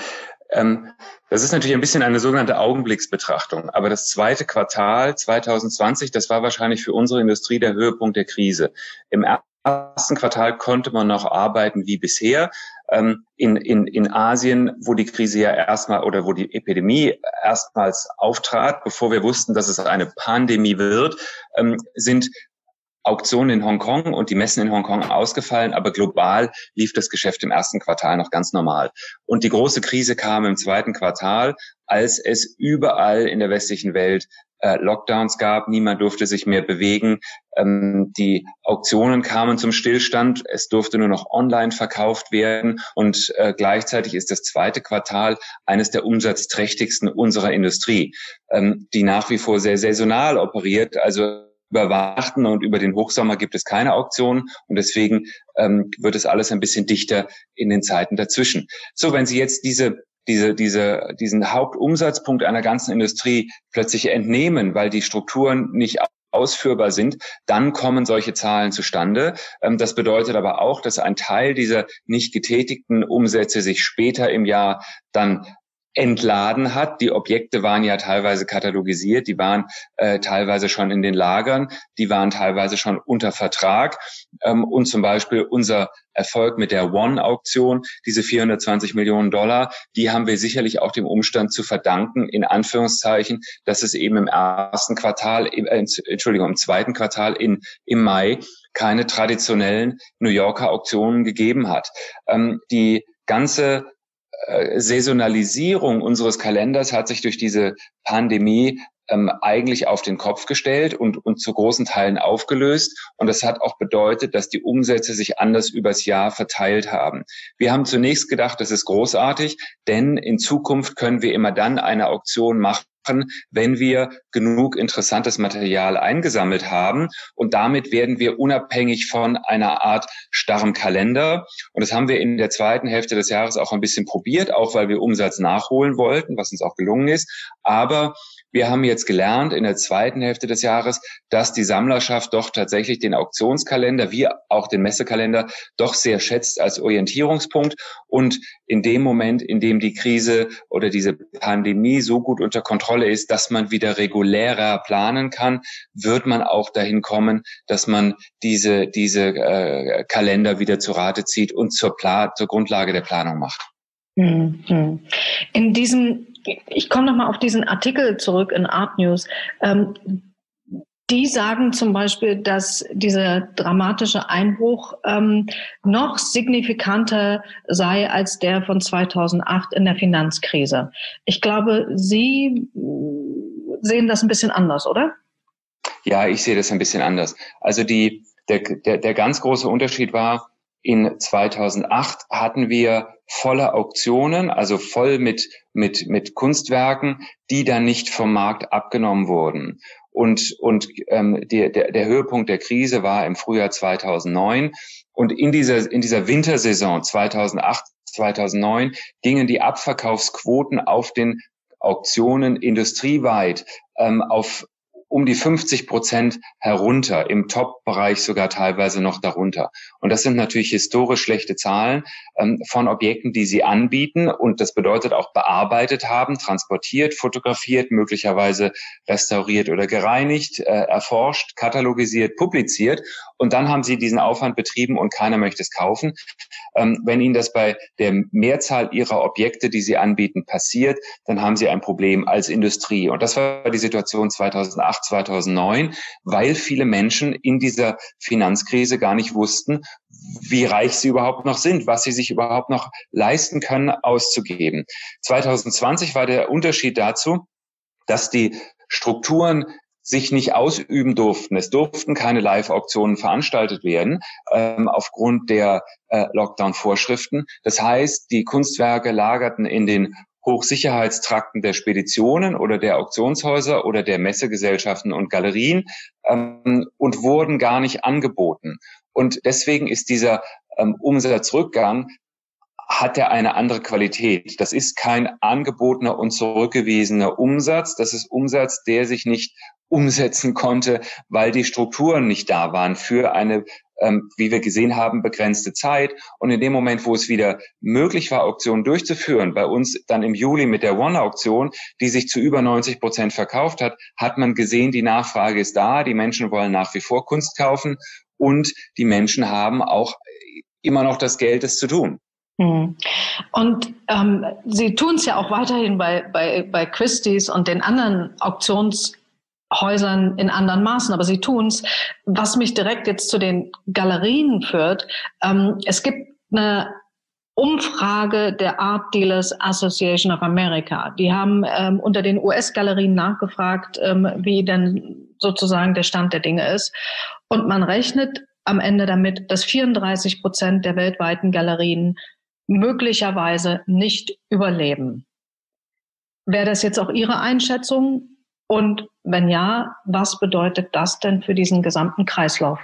[SPEAKER 2] ähm, das ist natürlich ein bisschen eine sogenannte Augenblicksbetrachtung. Aber das zweite Quartal 2020, das war wahrscheinlich für unsere Industrie der Höhepunkt der Krise. Im ersten Quartal konnte man noch arbeiten wie bisher. Ähm, in, in, in Asien, wo die Krise ja erstmal oder wo die Epidemie erstmals auftrat, bevor wir wussten, dass es eine Pandemie wird, ähm, sind Auktionen in Hongkong und die Messen in Hongkong ausgefallen, aber global lief das Geschäft im ersten Quartal noch ganz normal. Und die große Krise kam im zweiten Quartal, als es überall in der westlichen Welt äh, Lockdowns gab, niemand durfte sich mehr bewegen, ähm, die Auktionen kamen zum Stillstand, es durfte nur noch online verkauft werden. Und äh, gleichzeitig ist das zweite Quartal eines der umsatzträchtigsten unserer Industrie, ähm, die nach wie vor sehr saisonal operiert, also über Weihnachten und über den Hochsommer gibt es keine Auktionen und deswegen ähm, wird es alles ein bisschen dichter in den Zeiten dazwischen. So, wenn Sie jetzt diese diese, diese, diesen Hauptumsatzpunkt einer ganzen Industrie plötzlich entnehmen, weil die Strukturen nicht ausführbar sind, dann kommen solche Zahlen zustande. Ähm, das bedeutet aber auch, dass ein Teil dieser nicht getätigten Umsätze sich später im Jahr dann entladen hat. Die Objekte waren ja teilweise katalogisiert, die waren äh, teilweise schon in den Lagern, die waren teilweise schon unter Vertrag. Ähm, und zum Beispiel unser Erfolg mit der One-Auktion, diese 420 Millionen Dollar, die haben wir sicherlich auch dem Umstand zu verdanken, in Anführungszeichen, dass es eben im ersten Quartal, äh, Entschuldigung, im zweiten Quartal in, im Mai keine traditionellen New Yorker Auktionen gegeben hat. Ähm, die ganze Saisonalisierung unseres Kalenders hat sich durch diese Pandemie ähm, eigentlich auf den Kopf gestellt und, und zu großen Teilen aufgelöst. Und das hat auch bedeutet, dass die Umsätze sich anders übers Jahr verteilt haben. Wir haben zunächst gedacht, das ist großartig, denn in Zukunft können wir immer dann eine Auktion machen, wenn wir genug interessantes Material eingesammelt haben. Und damit werden wir unabhängig von einer Art starrem Kalender. Und das haben wir in der zweiten Hälfte des Jahres auch ein bisschen probiert, auch weil wir Umsatz nachholen wollten, was uns auch gelungen ist. Aber wir haben jetzt gelernt in der zweiten Hälfte des Jahres, dass die Sammlerschaft doch tatsächlich den Auktionskalender wie auch den Messekalender doch sehr schätzt als Orientierungspunkt. Und in dem Moment, in dem die Krise oder diese Pandemie so gut unter Kontrolle ist, dass man wieder regulärer planen kann, wird man auch dahin kommen, dass man diese, diese äh, Kalender wieder zu Rate zieht und zur, Pla zur Grundlage der Planung macht.
[SPEAKER 1] Mhm. In diesem ich komme noch mal auf diesen Artikel zurück in Art News. Ähm, die sagen zum Beispiel, dass dieser dramatische Einbruch ähm, noch signifikanter sei als der von 2008 in der Finanzkrise. Ich glaube, Sie sehen das ein bisschen anders, oder?
[SPEAKER 2] Ja, ich sehe das ein bisschen anders. Also die, der, der, der ganz große Unterschied war, in 2008 hatten wir volle Auktionen, also voll mit, mit, mit Kunstwerken, die dann nicht vom Markt abgenommen wurden. Und, und ähm, der, der, der Höhepunkt der Krise war im Frühjahr 2009. Und in dieser, in dieser Wintersaison 2008, 2009 gingen die Abverkaufsquoten auf den Auktionen industrieweit ähm, auf um die 50 Prozent herunter, im Top-Bereich sogar teilweise noch darunter. Und das sind natürlich historisch schlechte Zahlen ähm, von Objekten, die sie anbieten. Und das bedeutet auch bearbeitet haben, transportiert, fotografiert, möglicherweise restauriert oder gereinigt, äh, erforscht, katalogisiert, publiziert. Und dann haben sie diesen Aufwand betrieben und keiner möchte es kaufen. Ähm, wenn Ihnen das bei der Mehrzahl Ihrer Objekte, die Sie anbieten, passiert, dann haben Sie ein Problem als Industrie. Und das war die Situation 2008 2009, weil viele Menschen in dieser Finanzkrise gar nicht wussten, wie reich sie überhaupt noch sind, was sie sich überhaupt noch leisten können, auszugeben. 2020 war der Unterschied dazu, dass die Strukturen sich nicht ausüben durften. Es durften keine Live-Auktionen veranstaltet werden ähm, aufgrund der äh, Lockdown-Vorschriften. Das heißt, die Kunstwerke lagerten in den Hochsicherheitstrakten der Speditionen oder der Auktionshäuser oder der Messegesellschaften und Galerien ähm, und wurden gar nicht angeboten. Und deswegen ist dieser ähm, Umsatzrückgang hat er eine andere Qualität. Das ist kein angebotener und zurückgewiesener Umsatz. Das ist Umsatz, der sich nicht umsetzen konnte, weil die Strukturen nicht da waren für eine ähm, wie wir gesehen haben, begrenzte Zeit. Und in dem Moment, wo es wieder möglich war, Auktionen durchzuführen, bei uns dann im Juli mit der One-Auktion, die sich zu über 90 Prozent verkauft hat, hat man gesehen, die Nachfrage ist da, die Menschen wollen nach wie vor Kunst kaufen und die Menschen haben auch immer noch das Geld, es zu tun.
[SPEAKER 1] Hm. Und ähm, Sie tun es ja auch weiterhin bei, bei, bei Christie's und den anderen Auktions Häusern in anderen Maßen, aber sie tun's. Was mich direkt jetzt zu den Galerien führt, ähm, es gibt eine Umfrage der Art Dealers Association of America. Die haben ähm, unter den US-Galerien nachgefragt, ähm, wie denn sozusagen der Stand der Dinge ist. Und man rechnet am Ende damit, dass 34 Prozent der weltweiten Galerien möglicherweise nicht überleben. Wäre das jetzt auch Ihre Einschätzung? Und wenn ja, was bedeutet das denn für diesen gesamten Kreislauf?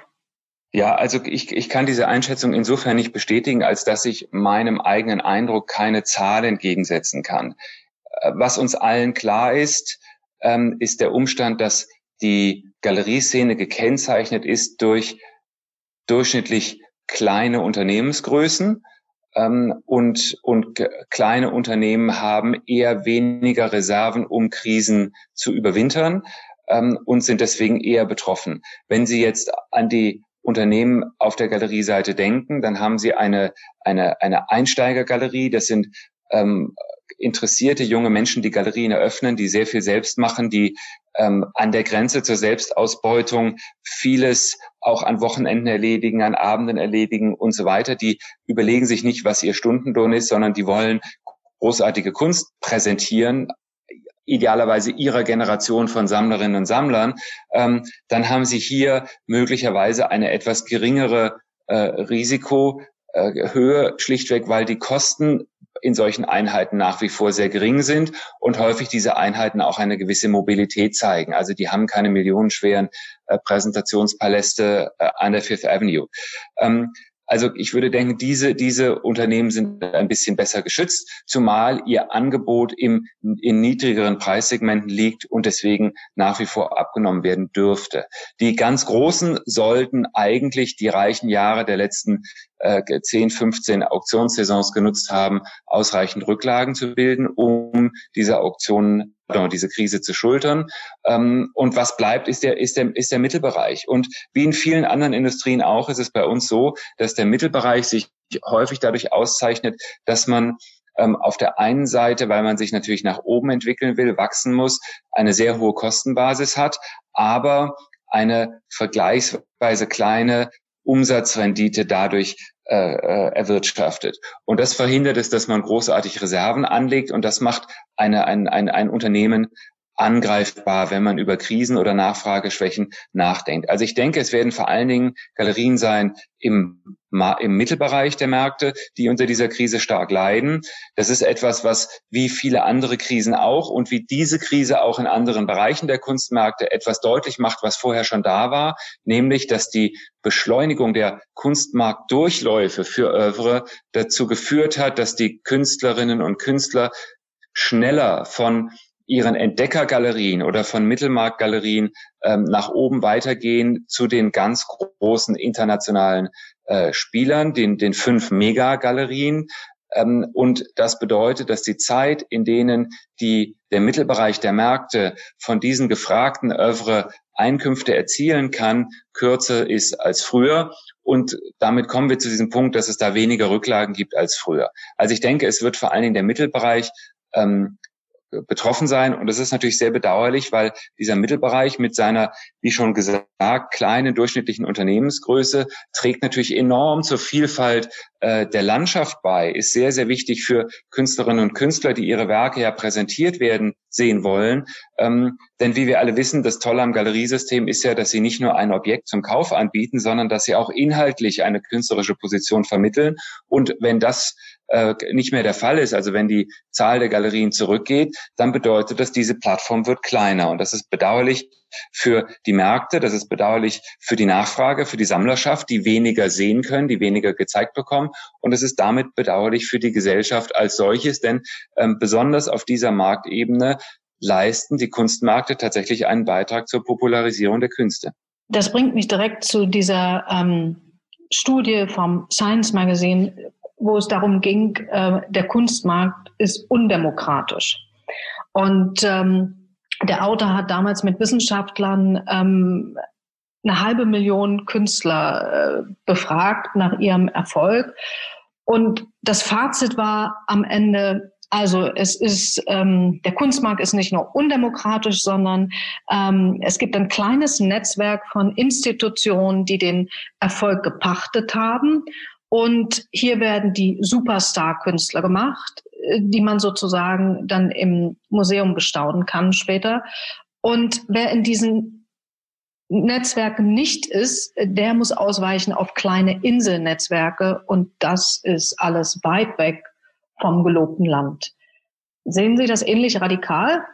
[SPEAKER 2] Ja, also ich, ich kann diese Einschätzung insofern nicht bestätigen, als dass ich meinem eigenen Eindruck keine Zahl entgegensetzen kann. Äh, was uns allen klar ist, ähm, ist der Umstand, dass die Galerieszene gekennzeichnet ist durch durchschnittlich kleine Unternehmensgrößen und, und kleine Unternehmen haben eher weniger Reserven, um Krisen zu überwintern ähm, und sind deswegen eher betroffen. Wenn Sie jetzt an die Unternehmen auf der Galerieseite denken, dann haben Sie eine, eine, eine Einsteigergalerie. Das sind ähm, interessierte junge Menschen, die Galerien eröffnen, die sehr viel selbst machen, die ähm, an der Grenze zur Selbstausbeutung vieles auch an Wochenenden erledigen, an Abenden erledigen und so weiter. Die überlegen sich nicht, was ihr Stundenlohn ist, sondern die wollen großartige Kunst präsentieren, idealerweise ihrer Generation von Sammlerinnen und Sammlern, ähm, dann haben sie hier möglicherweise eine etwas geringere äh, Risikohöhe, äh, schlichtweg, weil die Kosten in solchen Einheiten nach wie vor sehr gering sind und häufig diese Einheiten auch eine gewisse Mobilität zeigen. Also die haben keine millionenschweren äh, Präsentationspaläste äh, an der Fifth Avenue. Ähm, also ich würde denken, diese, diese Unternehmen sind ein bisschen besser geschützt, zumal ihr Angebot im, in niedrigeren Preissegmenten liegt und deswegen nach wie vor abgenommen werden dürfte. Die ganz Großen sollten eigentlich die reichen Jahre der letzten äh, 10, 15 Auktionssaisons genutzt haben, ausreichend Rücklagen zu bilden, um diese Auktionen diese Krise zu schultern. Ähm, und was bleibt, ist der, ist, der, ist der Mittelbereich. Und wie in vielen anderen Industrien auch, ist es bei uns so, dass der Mittelbereich sich häufig dadurch auszeichnet, dass man ähm, auf der einen Seite, weil man sich natürlich nach oben entwickeln will, wachsen muss, eine sehr hohe Kostenbasis hat, aber eine vergleichsweise kleine Umsatzrendite dadurch äh, äh, erwirtschaftet. Und das verhindert es, dass man großartig Reserven anlegt und das macht eine, ein, ein, ein Unternehmen angreifbar, wenn man über Krisen oder Nachfrageschwächen nachdenkt. Also ich denke, es werden vor allen Dingen Galerien sein im, im Mittelbereich der Märkte, die unter dieser Krise stark leiden. Das ist etwas, was wie viele andere Krisen auch und wie diese Krise auch in anderen Bereichen der Kunstmärkte etwas deutlich macht, was vorher schon da war, nämlich, dass die Beschleunigung der Kunstmarktdurchläufe für Övre dazu geführt hat, dass die Künstlerinnen und Künstler schneller von ihren Entdeckergalerien oder von Mittelmarktgalerien ähm, nach oben weitergehen zu den ganz großen internationalen äh, Spielern, den, den fünf Mega-Galerien. Ähm, und das bedeutet, dass die Zeit, in denen die, der Mittelbereich der Märkte von diesen gefragten Övre Einkünfte erzielen kann, kürzer ist als früher. Und damit kommen wir zu diesem Punkt, dass es da weniger Rücklagen gibt als früher. Also ich denke, es wird vor allen Dingen der Mittelbereich ähm, betroffen sein. Und das ist natürlich sehr bedauerlich, weil dieser Mittelbereich mit seiner, wie schon gesagt, kleinen durchschnittlichen Unternehmensgröße trägt natürlich enorm zur Vielfalt äh, der Landschaft bei, ist sehr, sehr wichtig für Künstlerinnen und Künstler, die ihre Werke ja präsentiert werden sehen wollen. Ähm, denn wie wir alle wissen, das Tolle am Galeriesystem ist ja, dass sie nicht nur ein Objekt zum Kauf anbieten, sondern dass sie auch inhaltlich eine künstlerische Position vermitteln. Und wenn das äh, nicht mehr der Fall ist, also wenn die Zahl der Galerien zurückgeht, dann bedeutet das, diese Plattform wird kleiner. Und das ist bedauerlich für die Märkte, das ist bedauerlich für die Nachfrage, für die Sammlerschaft, die weniger sehen können, die weniger gezeigt bekommen. Und es ist damit bedauerlich für die Gesellschaft als solches, denn ähm, besonders auf dieser Marktebene leisten die Kunstmärkte tatsächlich einen Beitrag zur Popularisierung der Künste.
[SPEAKER 1] Das bringt mich direkt zu dieser ähm, Studie vom Science Magazine, wo es darum ging, äh, der Kunstmarkt ist undemokratisch. Und ähm, der Autor hat damals mit Wissenschaftlern ähm, eine halbe Million Künstler äh, befragt nach ihrem Erfolg. Und das Fazit war am Ende, also es ist, ähm, der Kunstmarkt ist nicht nur undemokratisch, sondern ähm, es gibt ein kleines Netzwerk von Institutionen, die den Erfolg gepachtet haben. Und hier werden die Superstar-Künstler gemacht, äh, die man sozusagen dann im Museum bestaunen kann später. Und wer in diesen Netzwerken nicht ist, der muss ausweichen auf kleine Inselnetzwerke. Und das ist alles weit weg vom gelobten Land. Sehen Sie das ähnlich radikal?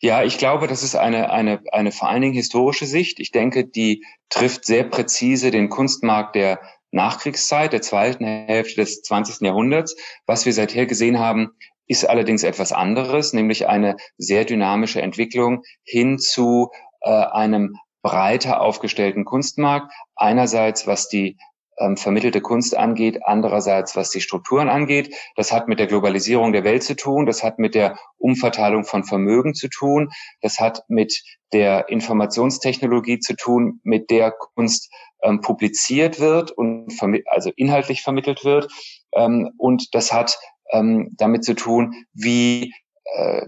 [SPEAKER 2] Ja, ich glaube, das ist eine, eine, eine vor allen Dingen historische Sicht. Ich denke, die trifft sehr präzise den Kunstmarkt der Nachkriegszeit, der zweiten Hälfte des 20. Jahrhunderts. Was wir seither gesehen haben, ist allerdings etwas anderes, nämlich eine sehr dynamische Entwicklung hin zu äh, einem breiter aufgestellten Kunstmarkt. Einerseits, was die ähm, vermittelte Kunst angeht, andererseits was die Strukturen angeht. Das hat mit der Globalisierung der Welt zu tun, das hat mit der Umverteilung von Vermögen zu tun, das hat mit der Informationstechnologie zu tun, mit der Kunst ähm, publiziert wird und also inhaltlich vermittelt wird. Ähm, und das hat ähm, damit zu tun, wie äh,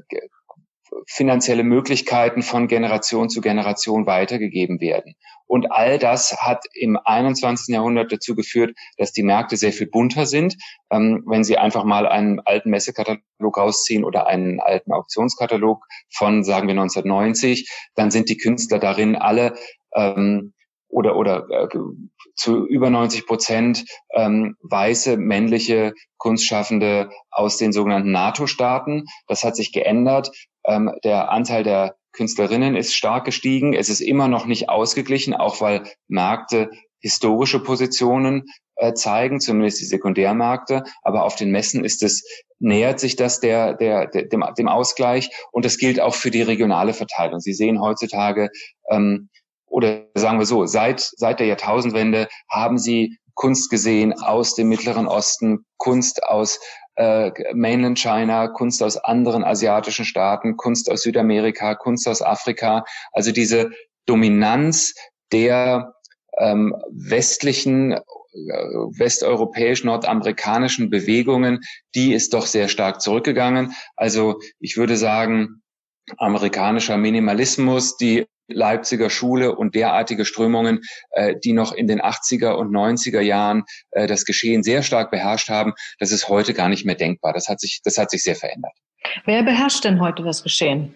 [SPEAKER 2] finanzielle Möglichkeiten von Generation zu Generation weitergegeben werden. Und all das hat im 21. Jahrhundert dazu geführt, dass die Märkte sehr viel bunter sind. Ähm, wenn Sie einfach mal einen alten Messekatalog rausziehen oder einen alten Auktionskatalog von, sagen wir, 1990, dann sind die Künstler darin alle ähm, oder oder äh, zu über 90 Prozent ähm, weiße männliche Kunstschaffende aus den sogenannten NATO-Staaten. Das hat sich geändert. Ähm, der Anteil der Künstlerinnen ist stark gestiegen. Es ist immer noch nicht ausgeglichen, auch weil Märkte historische Positionen äh, zeigen, zumindest die Sekundärmärkte. Aber auf den Messen ist es, nähert sich das der, der, der dem, dem Ausgleich. Und das gilt auch für die regionale Verteilung. Sie sehen heutzutage, ähm, oder sagen wir so, seit, seit der Jahrtausendwende haben Sie Kunst gesehen aus dem Mittleren Osten, Kunst aus äh, Mainland China, Kunst aus anderen asiatischen Staaten, Kunst aus Südamerika, Kunst aus Afrika. Also diese Dominanz der ähm, westlichen äh, westeuropäisch nordamerikanischen Bewegungen, die ist doch sehr stark zurückgegangen. Also ich würde sagen, amerikanischer Minimalismus, die Leipziger Schule und derartige Strömungen, äh, die noch in den 80er und 90er Jahren äh, das Geschehen sehr stark beherrscht haben, das ist heute gar nicht mehr denkbar. Das hat sich, das hat sich sehr verändert.
[SPEAKER 1] Wer beherrscht denn heute das Geschehen?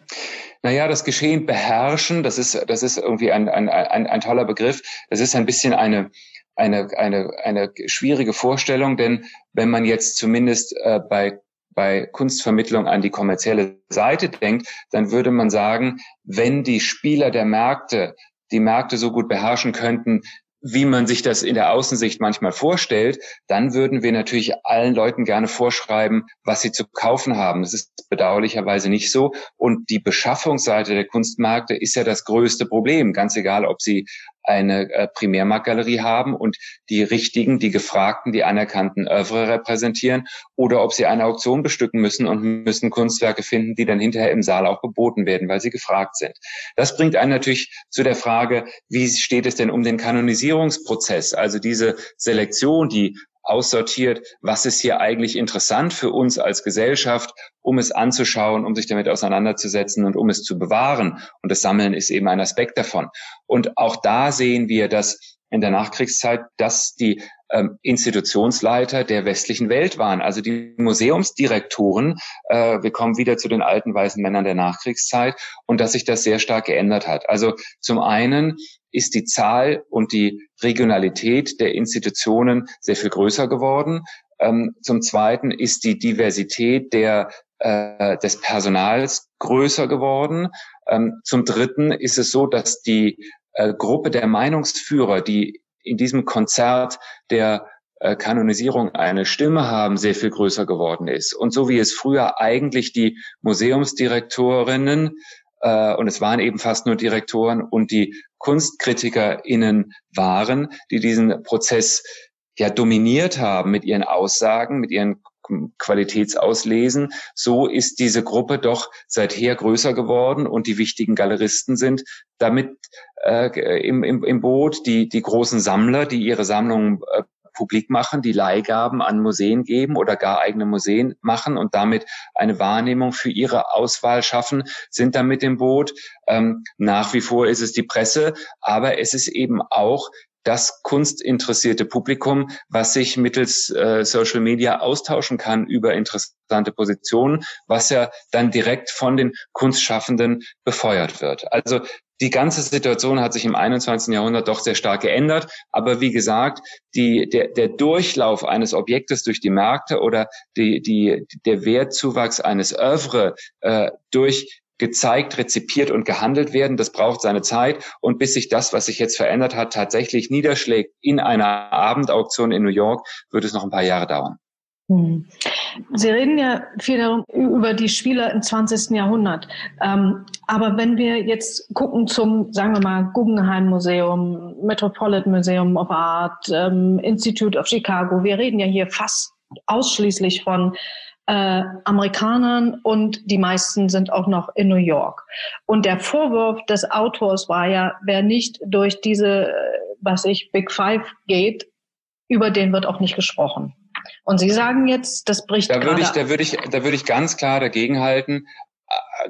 [SPEAKER 2] Naja, das Geschehen beherrschen, das ist, das ist irgendwie ein, ein, ein, ein toller Begriff. Das ist ein bisschen eine, eine, eine, eine schwierige Vorstellung, denn wenn man jetzt zumindest äh, bei bei Kunstvermittlung an die kommerzielle Seite denkt, dann würde man sagen, wenn die Spieler der Märkte die Märkte so gut beherrschen könnten, wie man sich das in der Außensicht manchmal vorstellt, dann würden wir natürlich allen Leuten gerne vorschreiben, was sie zu kaufen haben. Das ist bedauerlicherweise nicht so. Und die Beschaffungsseite der Kunstmärkte ist ja das größte Problem. Ganz egal, ob sie eine äh, Primärmarktgalerie haben und die richtigen, die gefragten, die anerkannten Övre repräsentieren oder ob sie eine Auktion bestücken müssen und müssen Kunstwerke finden, die dann hinterher im Saal auch geboten werden, weil sie gefragt sind. Das bringt einen natürlich zu der Frage, wie steht es denn um den Kanonisierungsprozess, also diese Selektion, die aussortiert, was ist hier eigentlich interessant für uns als Gesellschaft, um es anzuschauen, um sich damit auseinanderzusetzen und um es zu bewahren. Und das Sammeln ist eben ein Aspekt davon. Und auch da sehen wir, dass in der Nachkriegszeit, dass die ähm, Institutionsleiter der westlichen Welt waren, also die Museumsdirektoren. Äh, wir kommen wieder zu den alten weißen Männern der Nachkriegszeit und dass sich das sehr stark geändert hat. Also zum einen ist die Zahl und die Regionalität der Institutionen sehr viel größer geworden. Ähm, zum Zweiten ist die Diversität der, äh, des Personals größer geworden. Ähm, zum Dritten ist es so, dass die äh, Gruppe der Meinungsführer, die in diesem Konzert der äh, Kanonisierung eine Stimme haben, sehr viel größer geworden ist. Und so wie es früher eigentlich die Museumsdirektorinnen äh, und es waren eben fast nur Direktoren und die KunstkritikerInnen waren, die diesen Prozess ja dominiert haben mit ihren Aussagen, mit ihren Qualitätsauslesen. So ist diese Gruppe doch seither größer geworden und die wichtigen Galeristen sind damit äh, im, im, im Boot. Die, die großen Sammler, die ihre Sammlungen äh, publik machen, die Leihgaben an Museen geben oder gar eigene Museen machen und damit eine Wahrnehmung für ihre Auswahl schaffen, sind da mit dem Boot. Ähm, nach wie vor ist es die Presse, aber es ist eben auch das kunstinteressierte Publikum, was sich mittels äh, Social Media austauschen kann über interessante Positionen, was ja dann direkt von den Kunstschaffenden befeuert wird. Also die ganze Situation hat sich im 21. Jahrhundert doch sehr stark geändert. Aber wie gesagt, die, der, der Durchlauf eines Objektes durch die Märkte oder die, die, der Wertzuwachs eines Övre äh, durch gezeigt, rezipiert und gehandelt werden. Das braucht seine Zeit. Und bis sich das, was sich jetzt verändert hat, tatsächlich niederschlägt in einer Abendauktion in New York, wird es noch ein paar Jahre dauern.
[SPEAKER 1] Hm. Sie reden ja viel darum, über die Spieler im 20. Jahrhundert. Ähm, aber wenn wir jetzt gucken zum, sagen wir mal, Guggenheim Museum, Metropolitan Museum of Art, ähm, Institute of Chicago, wir reden ja hier fast ausschließlich von äh, Amerikanern und die meisten sind auch noch in New York. Und der Vorwurf des Autors war ja, wer nicht durch diese, äh, was ich, Big Five geht, über den wird auch nicht gesprochen. Und Sie sagen jetzt, das bricht
[SPEAKER 2] da würde ich, da würde ich, da würde ich ganz klar dagegenhalten.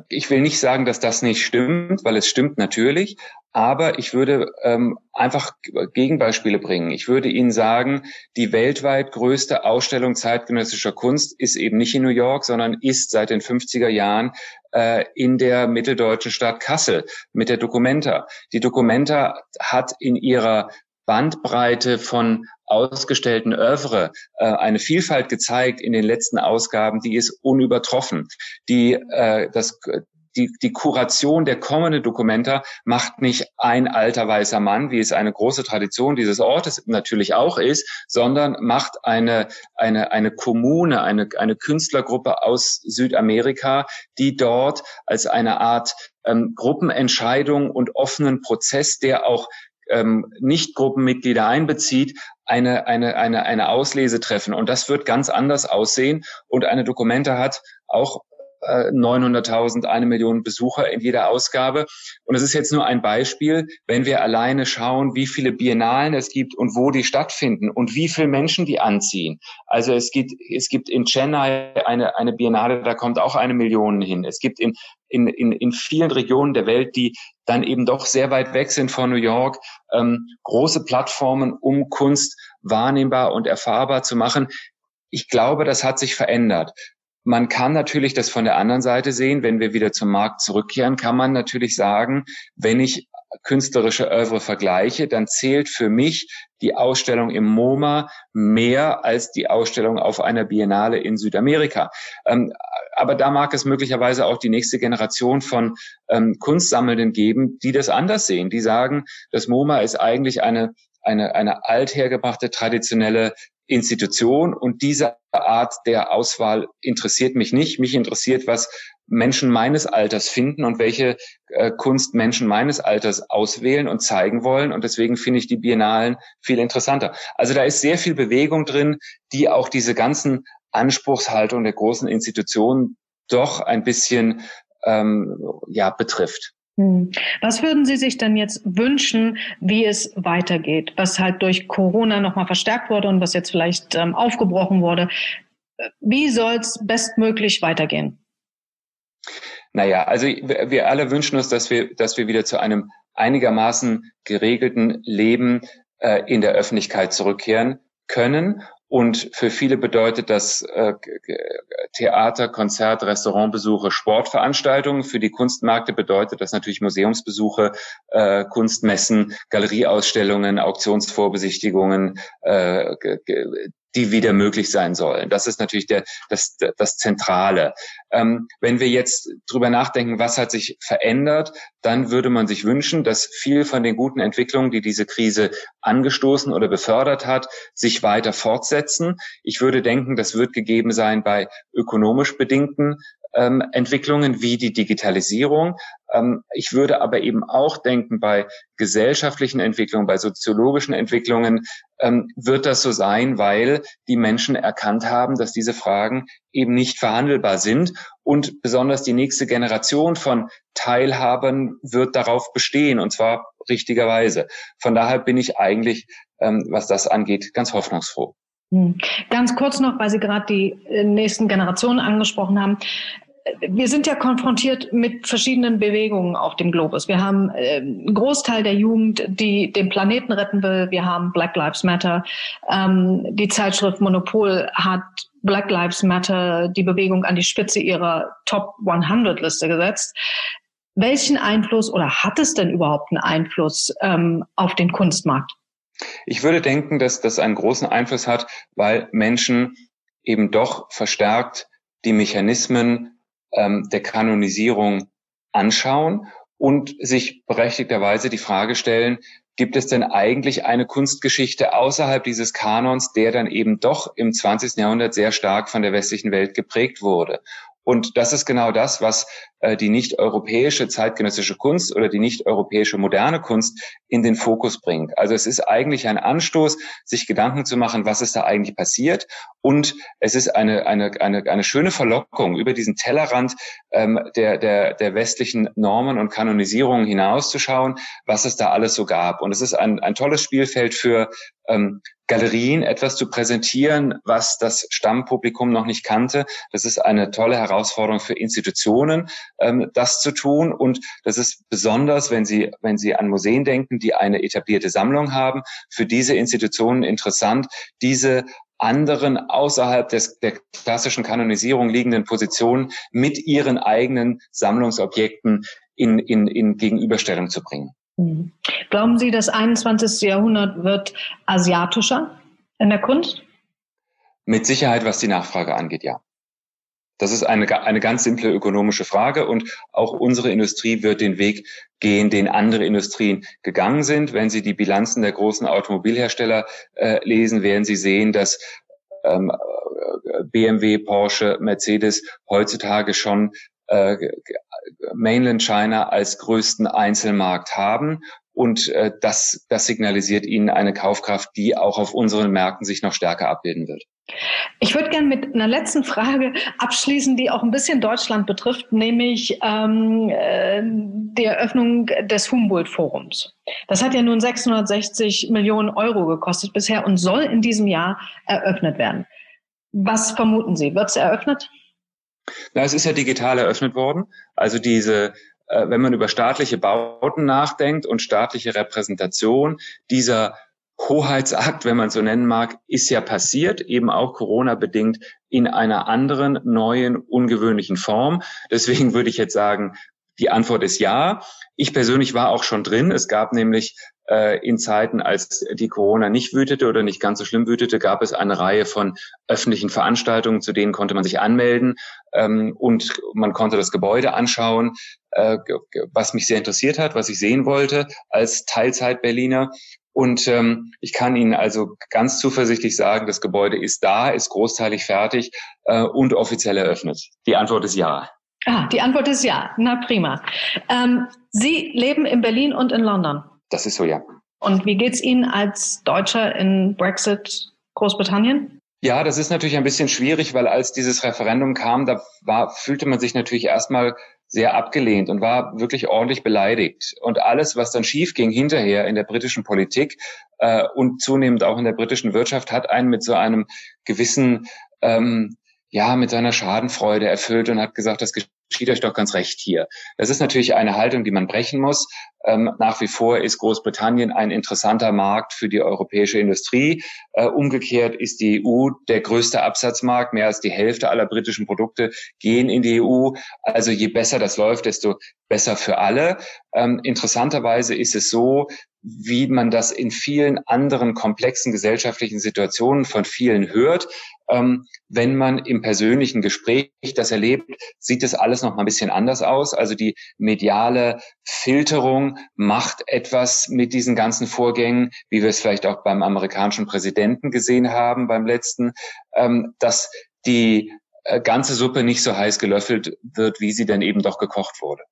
[SPEAKER 2] Ich will nicht sagen, dass das nicht stimmt, weil es stimmt natürlich. Aber ich würde ähm, einfach Gegenbeispiele bringen. Ich würde Ihnen sagen, die weltweit größte Ausstellung zeitgenössischer Kunst ist eben nicht in New York, sondern ist seit den 50er Jahren äh, in der mitteldeutschen Stadt Kassel mit der Documenta. Die Documenta hat in ihrer Bandbreite von ausgestellten Övre äh, eine Vielfalt gezeigt in den letzten Ausgaben, die ist unübertroffen. Die, äh, das, die, die Kuration der kommenden Dokumenta macht nicht ein alter weißer Mann, wie es eine große Tradition dieses Ortes natürlich auch ist, sondern macht eine, eine, eine Kommune, eine, eine Künstlergruppe aus Südamerika, die dort als eine Art ähm, Gruppenentscheidung und offenen Prozess, der auch ähm, Nicht-Gruppenmitglieder einbezieht, eine, eine, eine, eine Auslese treffen. Und das wird ganz anders aussehen. Und eine Dokumente hat auch 900.000, äh, eine Million Besucher in jeder Ausgabe. Und es ist jetzt nur ein Beispiel, wenn wir alleine schauen, wie viele Biennalen es gibt und wo die stattfinden und wie viele Menschen die anziehen. Also es gibt, es gibt in Chennai eine, eine Biennale, da kommt auch eine Million hin. Es gibt in, in, in, in vielen Regionen der Welt, die dann eben doch sehr weit weg sind von New York, ähm, große Plattformen, um Kunst wahrnehmbar und erfahrbar zu machen. Ich glaube, das hat sich verändert. Man kann natürlich das von der anderen Seite sehen. Wenn wir wieder zum Markt zurückkehren, kann man natürlich sagen, wenn ich künstlerische Oeuvre vergleiche, dann zählt für mich die Ausstellung im MoMA mehr als die Ausstellung auf einer Biennale in Südamerika. Ähm, aber da mag es möglicherweise auch die nächste Generation von ähm, Kunstsammelnden geben, die das anders sehen, die sagen, das MoMA ist eigentlich eine eine, eine althergebrachte, traditionelle Institution und diese Art der Auswahl interessiert mich nicht. Mich interessiert, was Menschen meines Alters finden und welche äh, Kunst Menschen meines Alters auswählen und zeigen wollen. Und deswegen finde ich die Biennalen viel interessanter. Also da ist sehr viel Bewegung drin, die auch diese ganzen Anspruchshaltung der großen Institutionen doch ein bisschen ähm, ja betrifft.
[SPEAKER 1] Hm. Was würden Sie sich denn jetzt wünschen, wie es weitergeht, was halt durch Corona nochmal verstärkt wurde und was jetzt vielleicht ähm, aufgebrochen wurde? Wie soll es bestmöglich weitergehen?
[SPEAKER 2] Naja, also wir alle wünschen uns, dass wir, dass wir wieder zu einem einigermaßen geregelten Leben äh, in der Öffentlichkeit zurückkehren können. Und für viele bedeutet das äh, Theater, Konzert, Restaurantbesuche, Sportveranstaltungen. Für die Kunstmärkte bedeutet das natürlich Museumsbesuche, äh, Kunstmessen, Galerieausstellungen, Auktionsvorbesichtigungen, äh, die wieder möglich sein sollen. Das ist natürlich der, das, das Zentrale. Ähm, wenn wir jetzt drüber nachdenken, was hat sich verändert, dann würde man sich wünschen, dass viel von den guten Entwicklungen, die diese Krise angestoßen oder befördert hat, sich weiter fortsetzen. Ich würde denken, das wird gegeben sein bei ökonomisch bedingten ähm, Entwicklungen wie die Digitalisierung. Ähm, ich würde aber eben auch denken, bei gesellschaftlichen Entwicklungen, bei soziologischen Entwicklungen ähm, wird das so sein, weil die Menschen erkannt haben, dass diese Fragen eben nicht verhandelbar sind und besonders die nächste Generation von Teilhabern wird darauf bestehen und zwar richtigerweise. Von daher bin ich eigentlich, ähm, was das angeht, ganz hoffnungsfroh.
[SPEAKER 1] Hm. Ganz kurz noch, weil Sie gerade die äh, nächsten Generationen angesprochen haben wir sind ja konfrontiert mit verschiedenen Bewegungen auf dem Globus. Wir haben äh, einen Großteil der Jugend, die den Planeten retten will. Wir haben Black Lives Matter. Ähm, die Zeitschrift Monopol hat Black Lives Matter die Bewegung an die Spitze ihrer Top 100 Liste gesetzt. Welchen Einfluss oder hat es denn überhaupt einen Einfluss ähm, auf den Kunstmarkt?
[SPEAKER 2] Ich würde denken, dass das einen großen Einfluss hat, weil Menschen eben doch verstärkt die Mechanismen ähm, der Kanonisierung anschauen und sich berechtigterweise die Frage stellen, gibt es denn eigentlich eine Kunstgeschichte außerhalb dieses Kanons, der dann eben doch im 20. Jahrhundert sehr stark von der westlichen Welt geprägt wurde? Und das ist genau das, was äh, die nicht-europäische zeitgenössische Kunst oder die nicht-europäische moderne Kunst in den Fokus bringt. Also es ist eigentlich ein Anstoß, sich Gedanken zu machen, was ist da eigentlich passiert. Und es ist eine, eine, eine, eine schöne Verlockung, über diesen Tellerrand ähm, der, der, der westlichen Normen und Kanonisierungen hinauszuschauen, was es da alles so gab. Und es ist ein, ein tolles Spielfeld für ähm, Galerien etwas zu präsentieren, was das Stammpublikum noch nicht kannte. Das ist eine tolle Herausforderung für Institutionen, ähm, das zu tun. Und das ist besonders, wenn Sie, wenn Sie an Museen denken, die eine etablierte Sammlung haben, für diese Institutionen interessant, diese anderen außerhalb des, der klassischen Kanonisierung liegenden Positionen mit ihren eigenen Sammlungsobjekten in, in, in Gegenüberstellung zu bringen.
[SPEAKER 1] Mhm. Glauben Sie, das 21. Jahrhundert wird asiatischer in der Kunst?
[SPEAKER 2] Mit Sicherheit, was die Nachfrage angeht, ja. Das ist eine, eine ganz simple ökonomische Frage und auch unsere Industrie wird den Weg gehen, den andere Industrien gegangen sind. Wenn Sie die Bilanzen der großen Automobilhersteller äh, lesen, werden Sie sehen, dass ähm, BMW, Porsche, Mercedes heutzutage schon äh, Mainland China als größten Einzelmarkt haben. Und äh, das, das signalisiert ihnen eine Kaufkraft, die auch auf unseren Märkten sich noch stärker abbilden wird.
[SPEAKER 1] Ich würde gerne mit einer letzten Frage abschließen, die auch ein bisschen Deutschland betrifft, nämlich ähm, äh, die Eröffnung des Humboldt-Forums. Das hat ja nun 660 Millionen Euro gekostet bisher und soll in diesem Jahr eröffnet werden. Was vermuten Sie? Wird es eröffnet?
[SPEAKER 2] Na, es ist ja digital eröffnet worden. Also diese äh, wenn man über staatliche Bauten nachdenkt und staatliche Repräsentation, dieser Hoheitsakt, wenn man so nennen mag, ist ja passiert, eben auch Corona-bedingt in einer anderen, neuen, ungewöhnlichen Form. Deswegen würde ich jetzt sagen, die Antwort ist ja. Ich persönlich war auch schon drin. Es gab nämlich äh, in Zeiten, als die Corona nicht wütete oder nicht ganz so schlimm wütete, gab es eine Reihe von öffentlichen Veranstaltungen, zu denen konnte man sich anmelden ähm, und man konnte das Gebäude anschauen, äh, was mich sehr interessiert hat, was ich sehen wollte als Teilzeit-Berliner. Und ähm, ich kann Ihnen also ganz zuversichtlich sagen, das Gebäude ist da, ist großteilig fertig äh, und offiziell eröffnet. Die Antwort ist ja.
[SPEAKER 1] Ah, die Antwort ist ja. Na prima. Ähm, Sie leben in Berlin und in London.
[SPEAKER 2] Das ist so, ja.
[SPEAKER 1] Und wie geht's Ihnen als Deutscher in Brexit Großbritannien?
[SPEAKER 2] Ja, das ist natürlich ein bisschen schwierig, weil als dieses Referendum kam, da war, fühlte man sich natürlich erstmal sehr abgelehnt und war wirklich ordentlich beleidigt. Und alles, was dann schief ging hinterher in der britischen Politik äh, und zunehmend auch in der britischen Wirtschaft, hat einen mit so einem gewissen ähm, ja, mit seiner Schadenfreude erfüllt und hat gesagt, das geschieht euch doch ganz recht hier. Das ist natürlich eine Haltung, die man brechen muss. Ähm, nach wie vor ist Großbritannien ein interessanter Markt für die europäische Industrie. Äh, umgekehrt ist die EU der größte Absatzmarkt. Mehr als die Hälfte aller britischen Produkte gehen in die EU. Also je besser das läuft, desto besser für alle. Ähm, interessanterweise ist es so, wie man das in vielen anderen komplexen gesellschaftlichen Situationen von vielen hört. Ähm, wenn man im persönlichen Gespräch das erlebt, sieht es alles noch mal ein bisschen anders aus. Also die mediale Filterung macht etwas mit diesen ganzen Vorgängen, wie wir es vielleicht auch beim amerikanischen Präsidenten gesehen haben beim letzten, ähm, dass die äh, ganze Suppe nicht so heiß gelöffelt wird, wie sie dann eben doch gekocht wurde.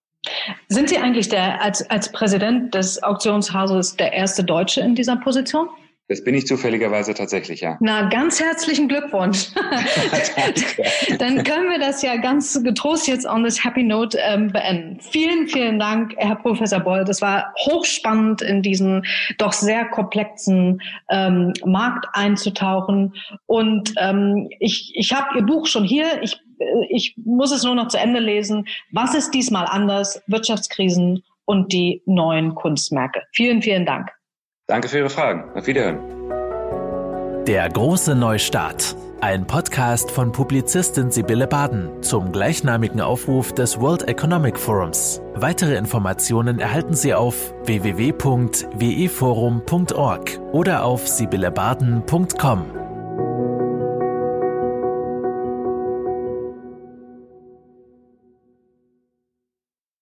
[SPEAKER 1] Sind Sie eigentlich der, als, als Präsident des Auktionshauses der erste Deutsche in dieser Position?
[SPEAKER 2] Das bin ich zufälligerweise tatsächlich, ja.
[SPEAKER 1] Na, ganz herzlichen Glückwunsch. Dann können wir das ja ganz getrost jetzt on this happy note ähm, beenden. Vielen, vielen Dank, Herr Professor Boll. Das war hochspannend, in diesen doch sehr komplexen ähm, Markt einzutauchen. Und ähm, ich, ich habe Ihr Buch schon hier. Ich ich muss es nur noch zu Ende lesen. Was ist diesmal anders? Wirtschaftskrisen und die neuen Kunstmärkte. Vielen, vielen Dank.
[SPEAKER 2] Danke für Ihre Fragen. Auf Wiederhören.
[SPEAKER 3] Der große Neustart. Ein Podcast von Publizistin Sibylle Baden zum gleichnamigen Aufruf des World Economic Forums. Weitere Informationen erhalten Sie auf www.weforum.org oder auf sibyllebaden.com.